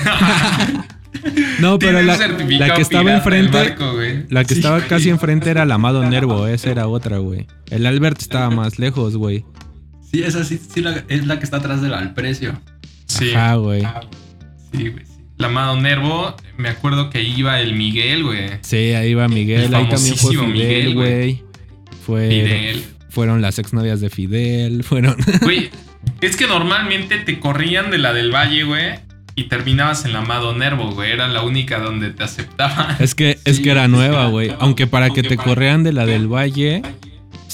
No, pero la, la que estaba enfrente, barco, la que Sí, estaba güey. casi enfrente era la Amado Nervo, [LAUGHS] esa era otra, güey. El Albert estaba más lejos, güey. Sí, esa sí, sí la- es la que está atrás del Alprecio. Sí, Ajá, güey. sí, güey. sí. La Amado Nervo, me acuerdo que iba el Miguel, güey. Sí, ahí va Miguel, El ahí también fue Fidel, Miguel, güey. Fue Fidel. fueron las exnovias de Fidel, fueron [LAUGHS] Güey, es que normalmente te corrían de la del Valle, güey. Y terminabas en la Amado Nervo, güey. Era la única donde te aceptaban. Es que, es que era nueva, güey. Aunque para que te para- correan de la del Valle,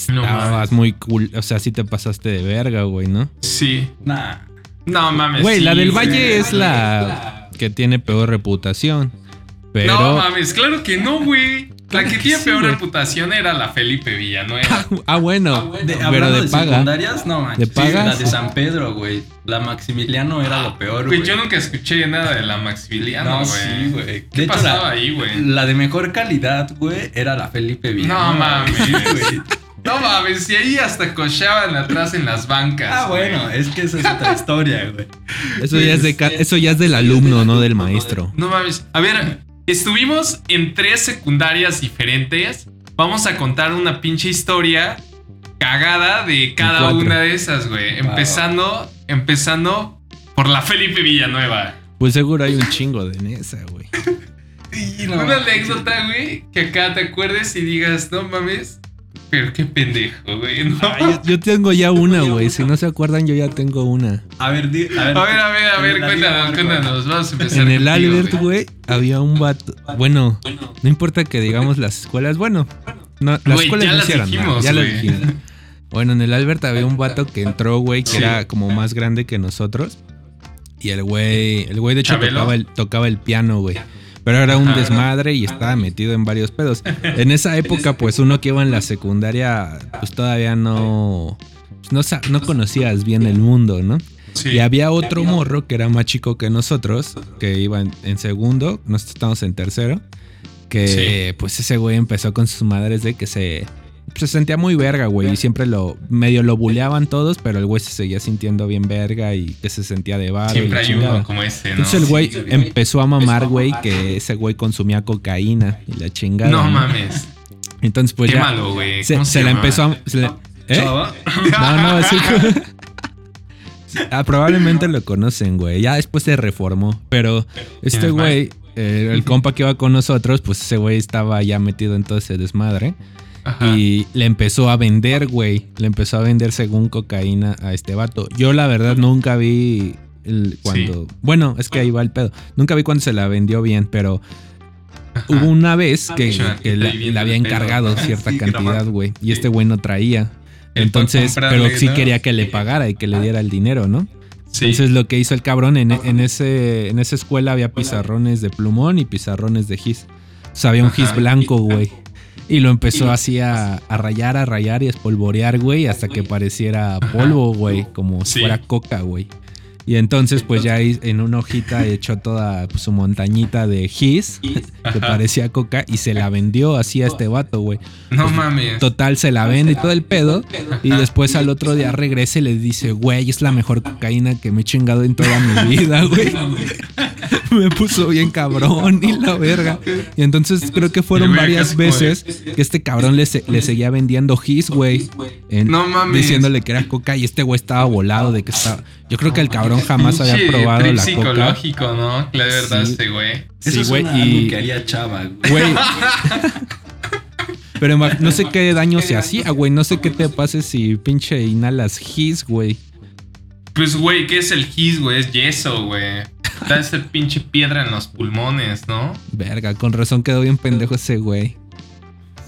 No estabas mames. muy cool. O sea, sí te pasaste de verga, güey, ¿no? Sí. Nah. No mames. Güey, la del güey. Valle es la que tiene peor reputación. Pero. No mames, claro que no, güey. La que tiene sí, peor güey. reputación era la Felipe Villanueva. ah, bueno. De- pero hablando de de, paga. secundarias, no manches. ¿De paga? La de San Pedro, güey. La Maximiliano era lo peor, güey. Güey, yo nunca escuché nada de la No, Maximiliano, güey. sí, güey. ¿Qué De hecho, pasaba la- ahí, güey? La de mejor calidad, güey, era la Felipe Villanueva. No mames. [LAUGHS] güey. No mames, y ahí hasta cocheaban atrás en las bancas. Ah, güey. bueno, es que esa es otra historia, güey. Eso ya, es de ca- eso ya es del alumno, no del maestro. No mames. A ver, estuvimos en tres secundarias diferentes. Vamos a contar una pinche historia cagada de cada una de esas, güey. Empezando, empezando por la Felipe Villanueva. Pues seguro hay un chingo de en esa, güey. [LAUGHS] Una anécdota, güey, que acá te acuerdes y digas, no mames, pero qué pendejo, güey. No. Ah, yo, yo tengo ya [LAUGHS] una, güey. Si no se acuerdan, yo ya tengo una. A ver, di- a ver. A ver, a ver, a ver, La cuéntanos, cuéntanos. Vamos a empezar. En el contigo, Albert, güey, había un vato. Bueno, no importa que digamos las escuelas. Bueno, no, las escuelas ya no las hicieron nada, ya las güey. dijimos. Bueno, en el Albert había un vato que entró, güey, que Sí. era como más grande que nosotros. Y el güey, el güey de hecho ¿Chabelo? tocaba el, tocaba el piano, güey. Pero era un desmadre y estaba metido en varios pedos. En esa época, pues uno que iba en la secundaria, pues todavía no, pues, no, no conocías bien el mundo, ¿no? Sí. Y había otro morro que era más chico que nosotros, que iba en, en segundo, nosotros estamos en tercero, que pues ese güey empezó con sus madres de que se, se sentía muy verga, güey, y siempre lo medio lo buleaban todos, pero el güey se seguía sintiendo bien verga y que se sentía de barro y Siempre hay uno como ese, ¿no? Entonces el güey Sí, empezó a mamar, güey, que ese güey consumía cocaína y la chingada. No ¿no? mames. Entonces pues Qué ya malo, güey. se, ¿Cómo se la empezó a... se la- ¿Eh? No, no. [LAUGHS] Ah, probablemente lo conocen, güey. Ya después se reformó. Pero este ¿Quién es güey, eh, el compa que iba con nosotros, pues ese güey estaba ya metido en todo ese desmadre. Ajá. Y le empezó a vender, güey. Le empezó a vender según cocaína a este vato. Yo, la verdad, nunca vi el- cuando. Bueno, es que ahí va el pedo. Nunca vi cuando se la vendió bien, pero. Hubo una vez que, Chale, que viene le había pedo. encargado cierta Sí, cantidad, güey. Y este güey no traía. Entonces, pero sí quería que le pagara y que le diera el dinero, ¿no? Sí. Entonces lo que hizo el cabrón en, en ese, en esa escuela había pizarrones de plumón y pizarrones de gis. O sea, había un gis blanco, güey. Y lo empezó así a, a rayar, a rayar y a espolvorear, güey, hasta que pareciera polvo, güey, como si Sí. fuera coca, güey. Y entonces, pues ya en una hojita echó toda pues, su montañita de gis, que parecía coca, y se la vendió así a este vato, güey. No mames. Total, se la vende y todo el pedo. Y después al otro día regresa y le dice, güey, es la mejor cocaína que me he chingado en toda mi [LAUGHS] vida, güey. [LAUGHS] me puso bien cabrón y la verga. Y entonces creo que fueron varias veces que este cabrón le, se- le seguía vendiendo his, güey. No mames. Diciéndole que era coca y este güey estaba volado de que estaba... Yo creo que el cabrón jamás había probado trip la coca. psicológico, ¿no? Que la verdad, Sí. este güey. Eso Sí, es güey, algo y- que haría Chava, güey. Güey. [LAUGHS] Pero no sé qué daño se hacía, güey. No sé qué te pase si pinche inhalas his, güey. Pues, güey, ¿qué es el gis, güey? Es yeso, güey. Da ese pinche piedra en los pulmones, ¿no? Verga, con razón quedó bien pendejo ese güey.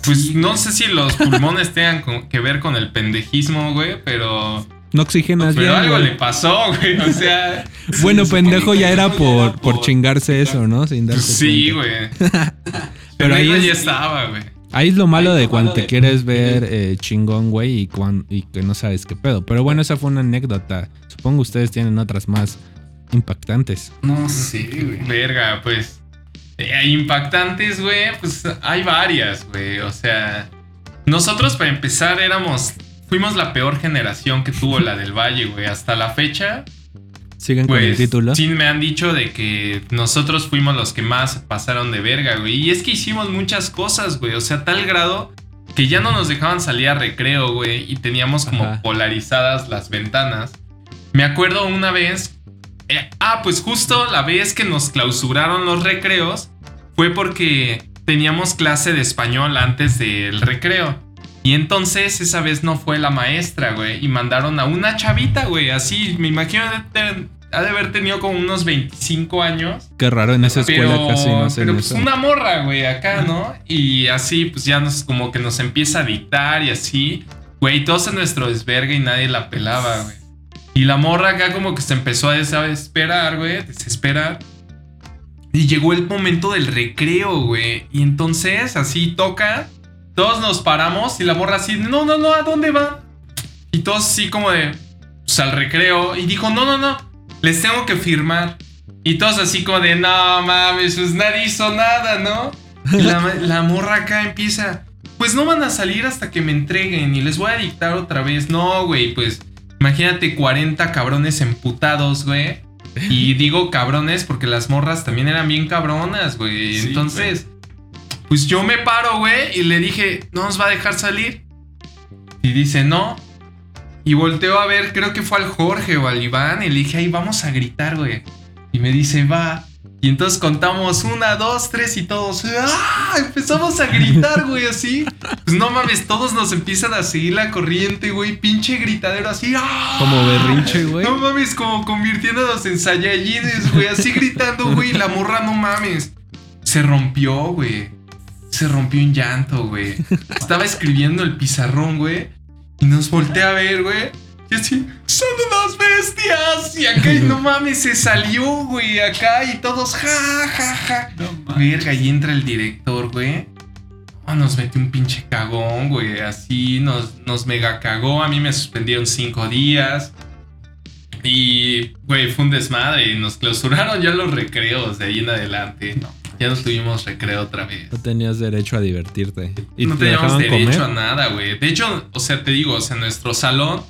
Pues no sé si los pulmones tengan que ver con el pendejismo, güey, pero. No oxigenas Pero bien, algo güey. le pasó, güey. O sea. [LAUGHS] Bueno, pendejo ya era por, por chingarse eso, ¿no? Sin darse Sí, cuenta. güey. [LAUGHS] Pero ahí es- ya estaba, güey. Ahí es lo malo de cuando te quieres ver eh, chingón, güey, y, y que no sabes qué pedo. Pero bueno, esa fue una anécdota. Supongo ustedes tienen otras más impactantes. No sé, güey. Verga, pues. Eh, impactantes, güey, pues hay varias, güey. O sea, nosotros para empezar éramos. Fuimos la peor generación que tuvo la del Valle, güey. Hasta la fecha Siguen con el pues, título. Sí, me han dicho de que nosotros fuimos los que más pasaron de verga, güey. Y es que hicimos muchas cosas, güey. O sea, tal grado que ya no nos dejaban salir a recreo, güey. Y teníamos como polarizadas las ventanas. Me acuerdo una vez. Eh, ah, pues justo la vez que nos clausuraron los recreos fue porque teníamos clase de español antes del recreo. Y entonces esa vez no fue la maestra, güey. Y mandaron a una chavita, güey. Así, me imagino ha de haber tenido como unos 25 años. Qué raro, en esa escuela casi no sé. Pero pues una morra, güey, acá, ¿no? Y así, pues ya nos, como que nos empieza a dictar y así. Güey, todos en nuestro desvergue y nadie la pelaba, güey. Y la morra acá como que se empezó a desesperar, güey, desesperar. Y llegó el momento del recreo, güey. Y entonces así toca todos nos paramos y la morra así, no, no, no, ¿a dónde va? Y todos así como de, pues al recreo. Y dijo, no, no, no, les tengo que firmar. Y todos así como de, no mames, pues nadie hizo nada, ¿no? Y la, morra acá empieza, pues no van a salir hasta que me entreguen y les voy a dictar otra vez. No, güey, pues imagínate 40 cabrones emputados, güey. Y digo cabrones porque las morras también eran bien cabronas, güey. Entonces, pues yo me paro, güey, y le dije, ¿no nos va a dejar salir? Y dice, no. Y volteo a ver, creo que fue al Jorge o al Iván, y le dije, ahí vamos a gritar, güey. Y me dice, va. Y entonces contamos una, dos, tres y todos. ¡Ah! Empezamos a gritar, güey, así. Pues no mames, todos nos empiezan a seguir la corriente, güey. Pinche gritadero así. ¡Ah! Como berrinche, güey. No mames, como convirtiéndonos en Saiyajines, güey. Así gritando, güey. La morra, no mames. Se rompió, güey se rompió un llanto, güey. [LAUGHS] Estaba escribiendo el pizarrón, güey. Y nos voltea a ver, güey. Y así, son unas bestias. Y acá, y no mames, se salió, güey. Acá y todos, ja, ja, ja. No Verga, y entra el director, güey. Oh, nos metió un pinche cagón, güey. Así nos, nos mega cagó. A mí me suspendieron cinco días. Y, güey, fue un desmadre. Y nos clausuraron ya los recreos de ahí en adelante. No ya no tuvimos recreo otra vez. No tenías derecho a divertirte. ¿Y no teníamos derecho a nada, güey. De hecho, o sea, te digo, o sea, en nuestro salón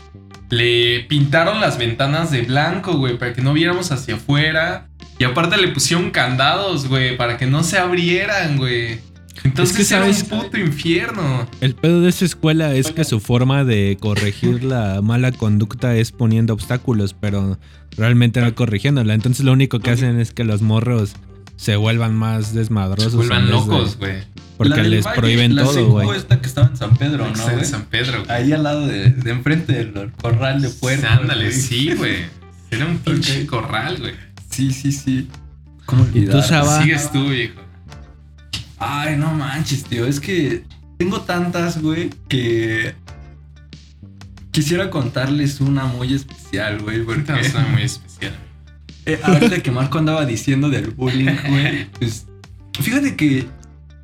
le pintaron las ventanas de blanco, güey, para que no viéramos hacia afuera. Y aparte le pusieron candados, güey, para que no se abrieran, güey. Entonces es que, era un puto infierno. El pedo de esa escuela es que su forma de corregir la mala conducta es poniendo obstáculos, pero realmente no corrigiéndola. Entonces lo único que hacen es que los morros se vuelvan más desmadrosos. Se vuelvan locos, güey. Porque les prohíben todo, güey. esta que estaba en San Pedro, ¿no? en San Pedro. Ahí al lado de, de enfrente del corral de puerco. Ándale, sí, güey. Era un pinche corral, güey. Sí, sí, sí. ¿Cómo ¿Y tú, Sigues tú, hijo. Ay, no manches, tío. Es que tengo tantas, güey, que quisiera contarles una muy especial, güey. Porque... Una muy especial. Eh, ahorita que Marco andaba diciendo del bullying, güey, [LAUGHS] pues fíjate que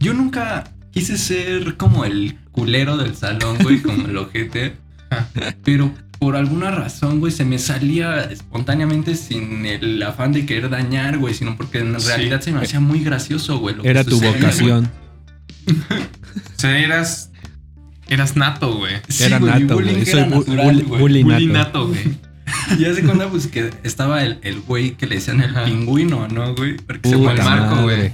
yo nunca quise ser como el culero del salón, güey, como el ojete. [LAUGHS] Pero por alguna razón, güey, se me salía espontáneamente sin el afán de querer dañar, güey, sino porque en realidad se me hacía muy gracioso, güey. Era tu vocación. o sea, eras. Eras nato, güey. era nato, güey. Soy bullying nato, güey. Y hace cuenta, pues que estaba el, el güey que le decían el pingüino, ¿no, güey? Porque se fue el marco, güey.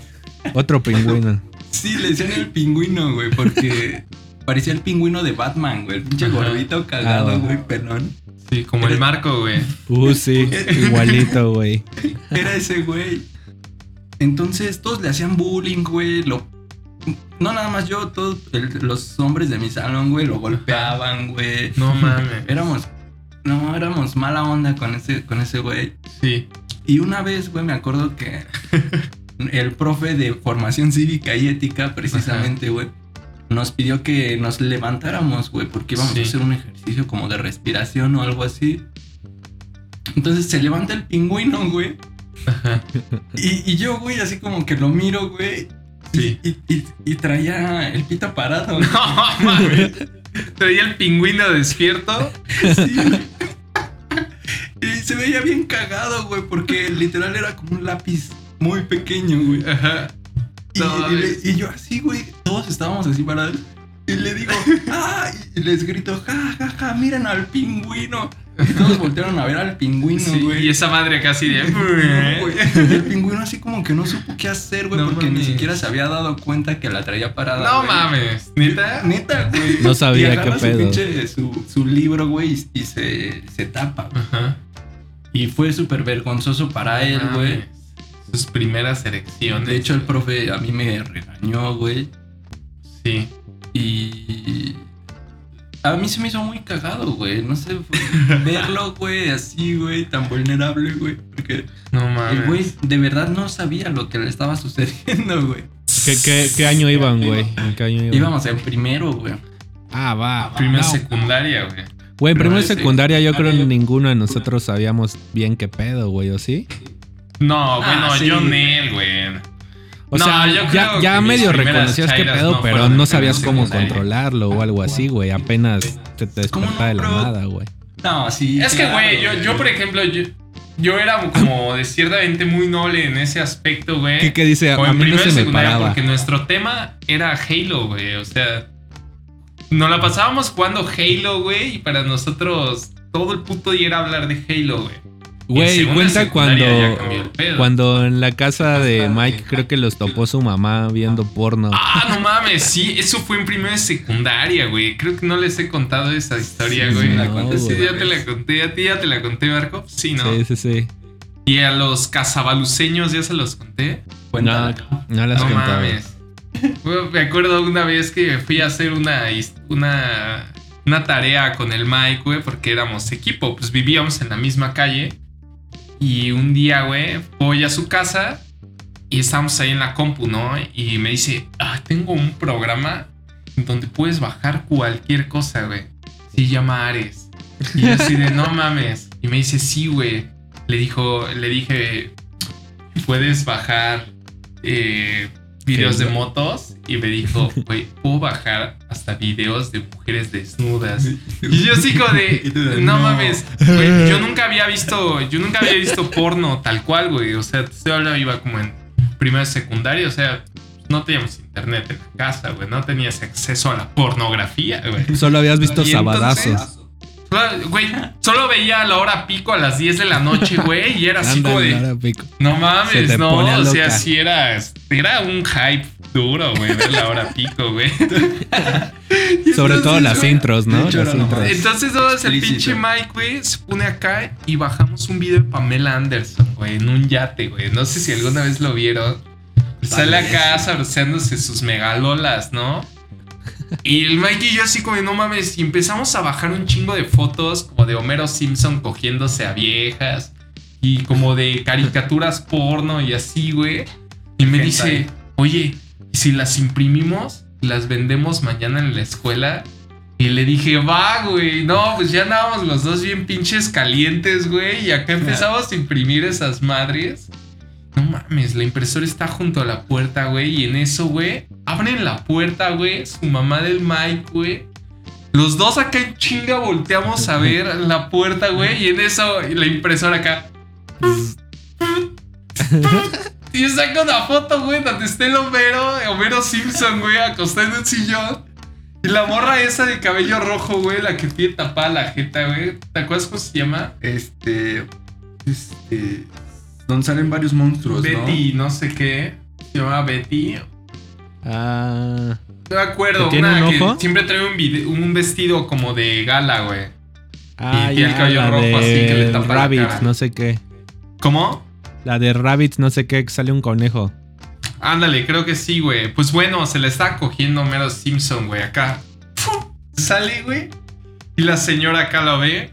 Otro pingüino. Sí, le decían el pingüino, güey, porque parecía el pingüino de Batman, güey. El pinche gordito cagado, ah, güey, pelón. Sí, como el marco, güey. Uh, sí, igualito, güey. Era ese güey. Entonces todos le hacían bullying, güey. Lo... No nada más yo, todos los hombres de mi salón, güey, lo golpeaban, güey. No mames. Éramos no, éramos mala onda con ese, con ese güey. Sí. Y una vez, güey, me acuerdo que [LAUGHS] el profe de formación cívica y ética, precisamente, güey, nos pidió que nos levantáramos, güey, porque íbamos a hacer un ejercicio como de respiración o algo así. Entonces se levanta el pingüino, güey. Y, y, yo, güey, así como que lo miro, güey. Sí. Y, y- y traía el pito parado. [LAUGHS] No mames. [LAUGHS] Traía el pingüino despierto. Sí. Y se veía bien cagado, güey, porque literal era como un lápiz muy pequeño, güey. Ajá. Y, No, y le- es- y yo así, güey, todos estábamos así parados. Y le digo, [LAUGHS] ¡ah! Y les grito, ¡ja, ja, ja! ¡Miren al pingüino! Y todos voltearon a ver al pingüino, Sí, güey. y esa madre casi de. [LAUGHS] Y el pingüino así como que no supo qué hacer, güey, No porque ni siquiera se había dado cuenta que la traía parada. No güey. mames. ¿Neta? Neta, güey. No sabía Y qué su pedo. pinche- Su, su libro, güey, y, y se, se tapa. güey. Ajá. Y fue súper vergonzoso para él, Mames. güey. Sus primeras elecciones. De hecho, el profe a mí me regañó, güey. Sí. A mí se me hizo muy cagado, güey. No sé, [LAUGHS] verlo, güey, así, güey, tan vulnerable, güey. Porque No mames. el güey de verdad no sabía lo que le estaba sucediendo, güey. ¿Qué, qué, qué año iban, güey? ¿En qué año iban? Íbamos en primero, güey. Ah, va. Primera No. secundaria, güey. Güey, en primero secundaria yo creo Ah, yo- ninguno de nosotros sabíamos bien qué pedo, güey, ¿o sí? No, Ah, bueno, sí. yo Nel, güey. O No, sea, yo ya, creo ya que medio reconocías qué chairas pedo, no pero no sabías cómo controlarlo o algo así, güey. Apenas te, te ¿Cómo despertaba de la no, nada, güey. No, sí. Es que, güey, yo, yo, por ejemplo, yo, yo era como de ciertamente muy noble en ese aspecto, güey. ¿Qué, qué dice? O A en mí no primera se me secundaria, paraba. porque nuestro tema era Halo, güey. O sea, nos la pasábamos jugando Halo, güey, y para nosotros todo el puto día era hablar de Halo, güey. Güey, cuenta cuando, cuando en la casa de Mike creo que los topó su mamá viendo porno. Ah, no mames, sí, eso fue en primera secundaria, güey. Creo que no les he contado esa historia, Sí, güey. sí, la Sí, ya te la conté. ¿A ti ya te la conté, Marco? Sí, ¿no? Sí, sí, sí. Y a los cazabaluceños ya se los conté. Cuéntala. No, no las no contaba. mames. Me acuerdo una vez que fui a hacer una, his- una, una tarea con el Mike, güey, porque éramos equipo. Pues vivíamos en la misma calle. Y un día, güey, voy a su casa y estamos ahí en la compu, ¿no? Y me dice, ah, tengo un programa donde puedes bajar cualquier cosa, güey. Se llama Ares. Y yo así de, no mames. Y me dice, sí, güey. Le dijo, le dije, puedes bajar eh, videos de motos. Y me dijo, güey, puedo bajar hasta videos de mujeres desnudas. Y yo así como [LAUGHS] Y tú de, no, no. mames, güey, yo nunca había visto, yo nunca había visto porno tal cual, güey. O sea, yo ahora iba como en primera secundaria, o sea, no teníamos internet en la casa, güey. No tenías acceso a la pornografía, güey. Solo habías visto sabadazos. Güey, solo veía a la hora pico a las 10 de la noche, güey, y era así como de, pico. no mames, no, o sea, sí era, era un hype duro, güey, ver la hora pico, güey. [LAUGHS] Sobre todo las güey, intros, ¿no? hecho, Las intros. Entonces, todo el Explícito. pinche Mike, güey, se pone acá y bajamos un video de Pamela Anderson, güey, en un yate, güey. No sé si alguna vez lo vieron. Sale acá sabroseándose sus megalolas, ¿no? [LAUGHS] Y el Mike y yo así como, no mames, y empezamos a bajar un chingo de fotos como de Homero Simpson cogiéndose a viejas y como de caricaturas porno y así, güey. Y me dice, oye, ¿y si las imprimimos las vendemos mañana en la escuela? Y le dije, va, güey. No, pues ya andábamos los dos bien pinches calientes, güey. Y acá empezamos a imprimir esas madres. No mames, la impresora está junto a la puerta, güey. Y en eso, güey, abren la puerta, güey. Su mamá del Mike, güey. Los dos acá en chinga volteamos a ver la puerta, güey. Y en eso, la impresora acá. Y saca una foto, güey, donde está el Homero, Homero Simpson, güey, acostado en un sillón. Y la morra esa de cabello rojo, güey, la que tiene tapada la jeta, güey. ¿Te acuerdas cómo se llama? Este. Este. Donde salen varios monstruos, Betty, no sé qué. Se llamaba Betty. Ah. No me acuerdo, ¿Que tiene una un que ojo? siempre trae un, vestido como de gala, güey. Ah, Y tiene el cabello la rojo así que le de tapa la Rabbits, cara. no sé qué. ¿Cómo? La de Rabbits, no sé qué, que sale un conejo. Ándale, creo que sí, güey. Pues bueno, se le está cogiendo Homero Simpson, güey, acá. ¡Fu! Sale, güey. Y la señora acá lo ve.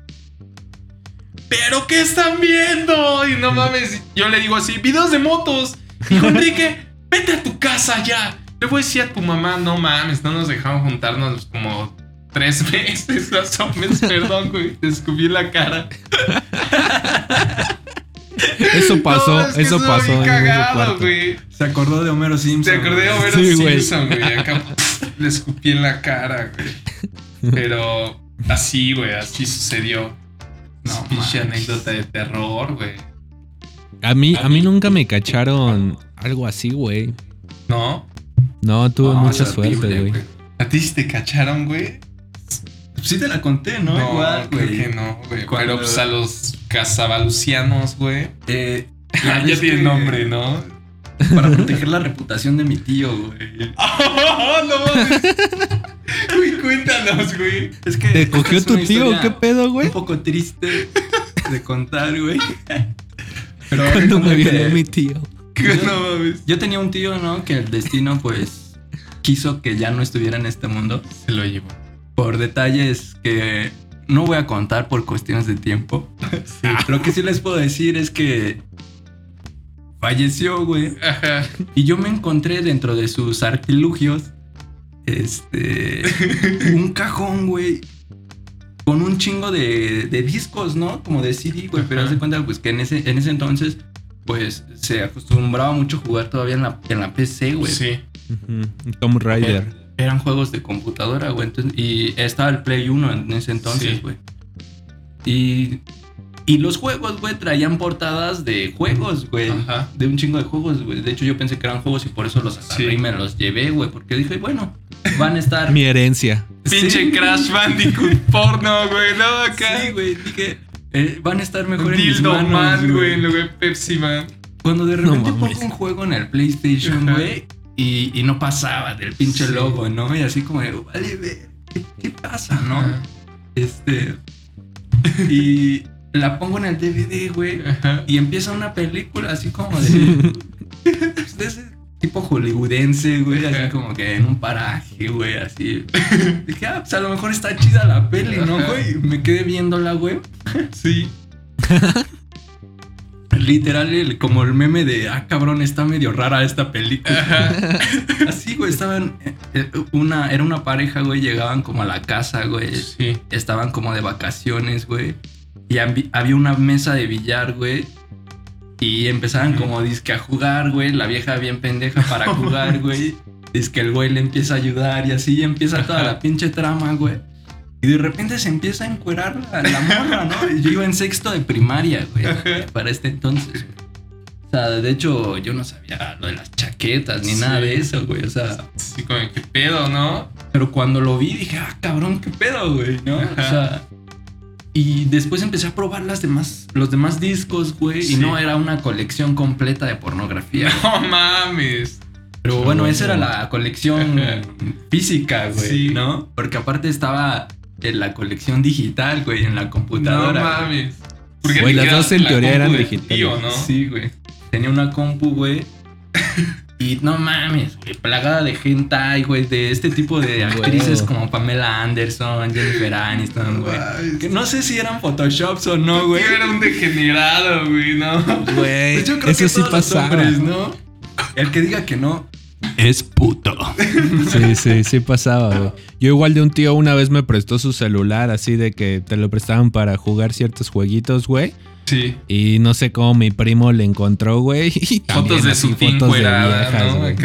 ¿Pero qué están viendo? Y no mames, yo le digo así, videos de motos. Dijo Enrique, vete a tu casa ya. Le voy a decir a tu mamá, no mames, no nos dejaron juntarnos como tres [LAUGHS] veces o menos. Perdón, güey, te escupí en la cara. Eso pasó, No, es que eso pasó. cagado, güey. Se acordó de Homero Simpson. Se acordé de. Homero Sí. Simpson, güey. Acá le escupí en la cara, güey. Pero así, güey, así sucedió. No, [LAUGHS] pinche anécdota de terror, güey. A mí, A mí nunca me cacharon algo así, güey. ¿No? No, tuve No, mucha es horrible, suerte, güey. ¿A ti sí te cacharon, güey? Sí te la conté, ¿no? Igual, creo güey. que no, güey. Cuando- Pero pues a los cazabalucianos, güey. Eh, [LAUGHS] Ya, tiene que- nombre, ¿no? Para proteger la reputación de mi tío, güey. ¡Oh, [LAUGHS] no mames! Güey, cuéntanos, güey. Es que. ¿Te cogió es tu tío? ¿Qué pedo, güey? Un poco triste de contar, güey. [LAUGHS] Pero Cuando me violó mi tío. Que no mames. Yo tenía un tío, ¿no? Que el destino, pues, quiso que ya no estuviera en este mundo. Se lo llevó. Por detalles que no voy a contar por cuestiones de tiempo. [LAUGHS] Lo que sí les puedo decir es que falleció, güey. Ajá. Y yo me encontré dentro de sus artilugios, este, un cajón, güey, con un chingo de, de discos, ¿no? Como de CD, güey. Pero haz de cuenta, pues, que en ese, en ese entonces, pues, se acostumbraba mucho a jugar todavía en la, en la PC, güey. Sí. Ujú, Tomb Raider. Eran juegos de computadora, güey. Entonces, y estaba el Play 1 en ese entonces, Sí. güey. Y, y los juegos, güey, traían portadas de juegos, güey. Ajá. De un chingo de juegos, güey. De hecho, yo pensé que eran juegos y por eso los agarré Sí. y me los llevé, güey. Porque dije, bueno, van a estar. Mi herencia. Pinche Sí. Crash Bandicoot porno, güey. No, acá. Sí, güey. Dije, eh, van a estar mejor en mis Dildo manos, Man, güey. En lugar de Pepsi Man. Cuando de repente pongo un juego en el PlayStation, güey, y, y no pasaba del pinche Sí. logo, ¿no? Y así como, vale, ¿qué, qué pasa, no? Ajá. Este. [LAUGHS] Y la pongo en el DVD, güey. Ajá. Y empieza una película así como de. [LAUGHS] de ese tipo hollywoodense, güey. Así como que en un paraje, güey. Así. [LAUGHS] Dije, ah, pues a lo mejor está chida la peli, ¿no, güey? Me quedé viéndola, güey. [LAUGHS] Sí. Literal, el- como el meme de, ah, cabrón, está medio rara esta película. Así, güey, estaban. eh, Una, era una pareja, güey. Llegaban como a la casa, güey. Sí. estaban como de vacaciones, güey. Y había una mesa de billar, güey. Y empezaban como disque a jugar, güey. La vieja bien pendeja para [LAUGHS] jugar, güey. Dice que el güey le empieza a ayudar y así empieza toda la pinche trama, güey. Y de repente se empieza a encuerar la, la morra, ¿no? Yo iba en sexto de primaria, güey. Para este entonces, güey. O sea, de hecho, yo no sabía lo de las chaquetas ni Sí. nada de eso, güey. O sea, Sí, como que pedo, ¿no? pero cuando lo vi dije, ah, cabrón, qué pedo, güey, ¿no? Ajá. O sea. Y después empecé a probar las demás, los demás discos, güey. Sí. Y no era una colección completa de pornografía. [LAUGHS] No mames. Pero bueno, esa era la colección [LAUGHS] física, güey, Sí. ¿no? Porque aparte estaba en la colección digital, güey, en la computadora. No güey. mames. Güey, te las dos en la teoría eran digitales. tío, ¿no? Sí, güey. Tenía una compu, güey. [LAUGHS] Y no mames, güey, plagada de hentai, güey, de este tipo de [LAUGHS] actrices como Pamela Anderson, Jennifer Aniston, güey. Ay, Que no sé si eran photoshops o no, güey. Era un degenerado, güey, ¿no? Güey, [LAUGHS] Pues yo creo eso que sí todos los hombres, ¿no? El que diga que no es puto. Sí, sí, sí pasaba, güey. Yo igual de un tío una vez me prestó su celular así de que te lo prestaban para jugar ciertos jueguitos, güey. Sí. Y no sé cómo mi primo le encontró, güey. [LAUGHS] y Fotos de así, su fin fotos de viejas, ¿no? güey.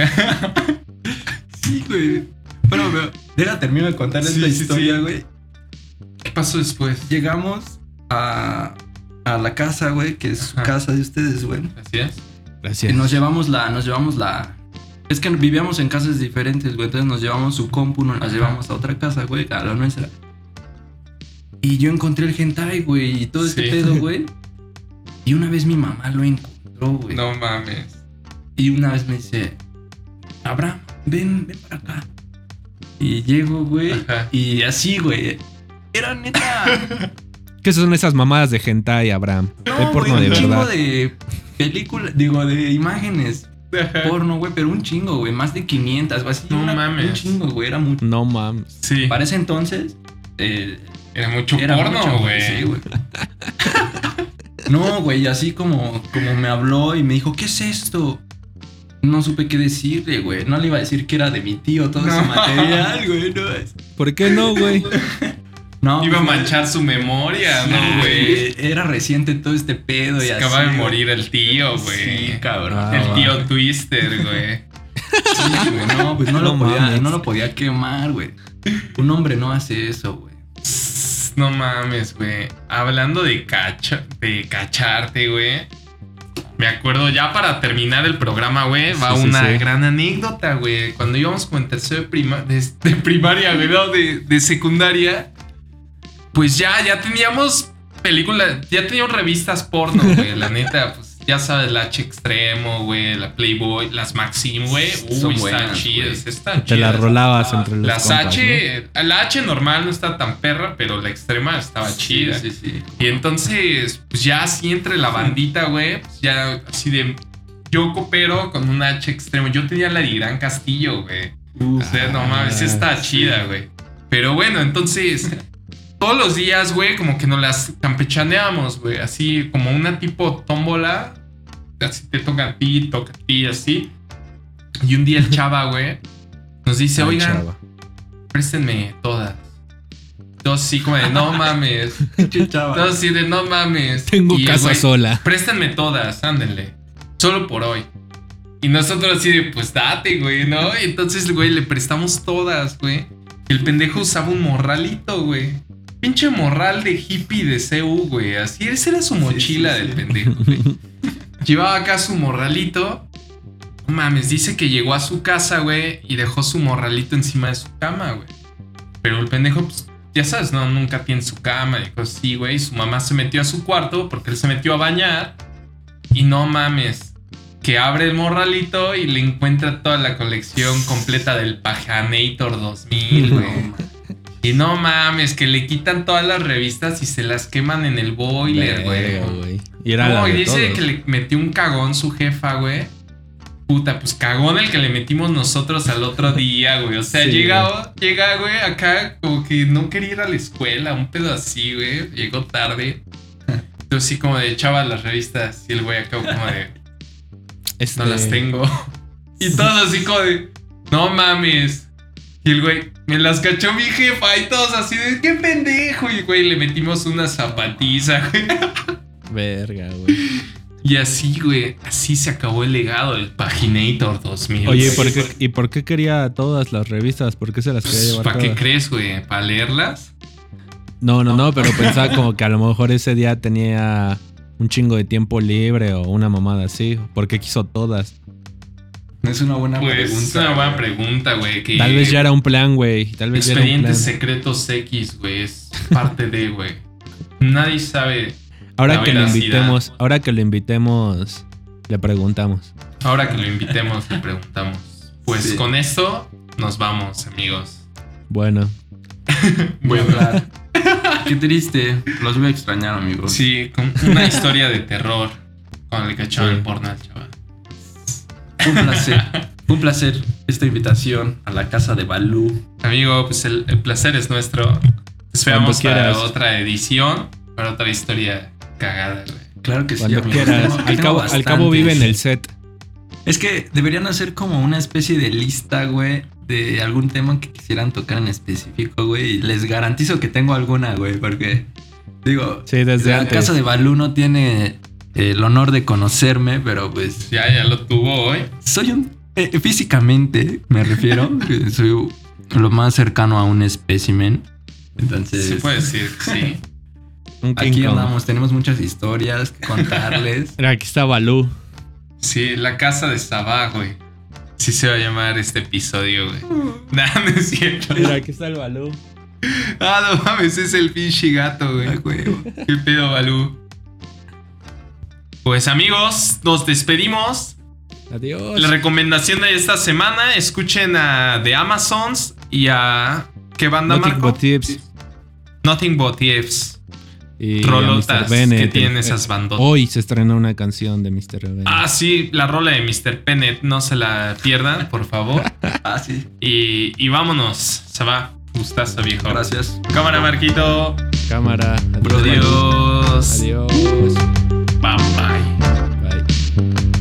Sí, güey. Bueno, pero deja termino de contarles Sí, esta sí, historia, sí. güey. ¿Qué pasó después? Llegamos a, a la casa, güey, que es su casa de ustedes, güey. Gracias. Y Gracias. nos llevamos la, nos llevamos la. Es que vivíamos en casas diferentes, güey. Entonces nos llevamos su compu, nos la llevamos a otra casa, güey, a la nuestra. Y yo encontré el hentai, güey, y todo este Sí. pedo, [LAUGHS] güey. Y una vez mi mamá lo encontró, güey. No mames. Y una vez me dice, Abraham, ven, ven para acá. Y llego, güey. Ajá. Y así, güey. Era neta. [LAUGHS] ¿Qué son esas mamadas de hentai, Abraham? No, de porno güey, de un chingo verdad. de películas, digo, de imágenes. Porno, güey, pero un chingo, güey, más de 500, güey, así. No una- mames. Un chingo, güey, era mucho. No mames. Sí. Para ese entonces, eh, Era mucho era porno, güey. Sí, güey. no, güey, así como, como me habló y me dijo, ¿qué es esto? No supe qué decirle, güey. No le iba a decir que era de mi tío todo ese No. material, güey. No, es- ¿Por qué no, güey? [LAUGHS] No, Iba a pues, manchar su memoria, ¿no, güey? Era reciente todo este pedo y Se Acaba de morir el tío, güey. Sí, cabrón. el tío Twister, güey. Sí, güey. No, pues no, lo podía, no lo podía quemar, güey. Un hombre no hace eso, güey. No mames, güey. Hablando de, cacha, de cacharte, güey. Me acuerdo ya para terminar el programa, güey, va una gran anécdota, güey. Cuando íbamos con el tercero de, prima, de, primaria, güey, de, de secundaria, pues ya, ya teníamos películas, ya teníamos revistas porno, güey, la neta, pues ya sabes, la H Extremo, güey, la Playboy, las Maxim, güey. Uy, están chidas, están Te las rolabas entre los Las H, la H normal no está tan perra, pero la extrema estaba chida. Sí, sí. Y entonces, pues ya así entre la bandita, güey, pues ya así de. Yo coopero con una H extremo. Yo tenía la de Gran Castillo, güey. o sea, no mames, está chida, güey. Pero bueno, entonces todos los días, güey, como que nos las campechaneamos, güey. Así como una tipo tómbola. Así te toca a ti, toca a ti, así. Y un día el chava, [LAUGHS] güey, nos dice, oigan, préstenme todas. Todos así como de, no [LAUGHS] mames. Todos así de, no mames. Tengo casa sola. Préstenme todas, ándenle. Solo por hoy. Y nosotros así de, pues date, güey, ¿no? Y entonces, güey, le prestamos todas, güey. El pendejo usaba un morralito, güey. Pinche morral de hippie de CU, güey. Así, esa era su mochila del pendejo, güey. Llevaba acá su morralito. No mames, dice que llegó a su casa, güey, y dejó su morralito encima de su cama, güey. Pero el pendejo, pues, ya sabes, no, nunca tiene su cama. Dijo, sí, güey. Su mamá se metió a su cuarto porque él se metió a bañar. Y no mames, que abre el morralito y le encuentra toda la colección completa del Pajanator 2000, [LAUGHS] güey. Y no mames, que le quitan todas las revistas y se las queman en el boiler, güey. Y era no, y dice que le metió un cagón su jefa, güey. Puta, pues cagón el que le metimos nosotros al otro [LAUGHS] día, güey. O sea, llega, llega, güey, acá como que no quería ir a la escuela, un pedo así, güey. Llegó tarde. [LAUGHS] Yo sí como de echaba las revistas y el güey acá como de... No las este tengo. [LAUGHS] Y todo así como de... No mames. Y el güey, me las cachó mi jefa y todos así de, qué pendejo. Y güey, le metimos una zapatiza, [LAUGHS] güey. Verga, güey. Y así, güey, así se acabó el legado del Paginator 2000. Oye, ¿y por qué quería todas las revistas? ¿Por qué se las quería pues, llevar ¿Para qué crees, güey? ¿Para leerlas? No, no, no, pero pensaba como que a lo mejor ese día tenía un chingo de tiempo libre o una mamada así. ¿Por qué quiso todas? Es una buena pues, pregunta. Es una buena pregunta, güey. Tal vez ya era un plan, güey. Tal vez Expedientes secretos X, güey. Es parte de, güey. Nadie sabe. Ahora que lo invitemos, ahora que lo invitemos, le preguntamos. Ahora que lo invitemos, le preguntamos. Pues con esto nos vamos, amigos. Bueno. [LAUGHS] bueno. Qué triste. Los voy a extrañar, amigos. Sí, con una historia de terror con el cachón sí. porno, chaval. Un placer. un placer esta invitación a la casa de Balú. Amigo, pues el, placer es nuestro. Esperamos para otra edición, para otra historia cagada, güey. Claro que sí. quieras. Al cabo, al cabo vive en el set. Es que deberían hacer como una especie de lista, güey, de algún tema que quisieran tocar en específico, güey. Y les garantizo que tengo alguna, güey, porque digo, sí, desde la casa de Balú no tiene el honor de conocerme, pero pues... Ya, ya lo tuvo hoy. Soy un... Eh, físicamente, me refiero. [LAUGHS] soy lo más cercano a un espécimen. Entonces... Se puede decir, sí. [LAUGHS] Aquí andamos, tenemos muchas historias que contarles. Mira, [LAUGHS] aquí está Balú. Sí, la casa de Sabá, güey. Sí se va a llamar este episodio, güey. Nah, no es cierto. Mira, aquí está el Balú. Ah, no mames, es el pinche gato, güey. ¿Qué pedo, Balú? Pues amigos, nos despedimos. Adiós. La recomendación de esta semana, escuchen a The Amazons y a... ¿Qué banda, Nothing Marco? But Tips. Nothing But Tips. Y Rolotas Bennett, que tienen esas bandotas. Hoy se estrena una canción de Mr. Bennett. Ah, sí, la rola de Mr. Bennett. No se la pierdan, por favor. [LAUGHS] ah, sí. Y, y vámonos. Se va. Gustazo, viejo. Gracias. Cámara, Marquito. Cámara. Adiós. Adiós. Bye Bye-bye. Bye.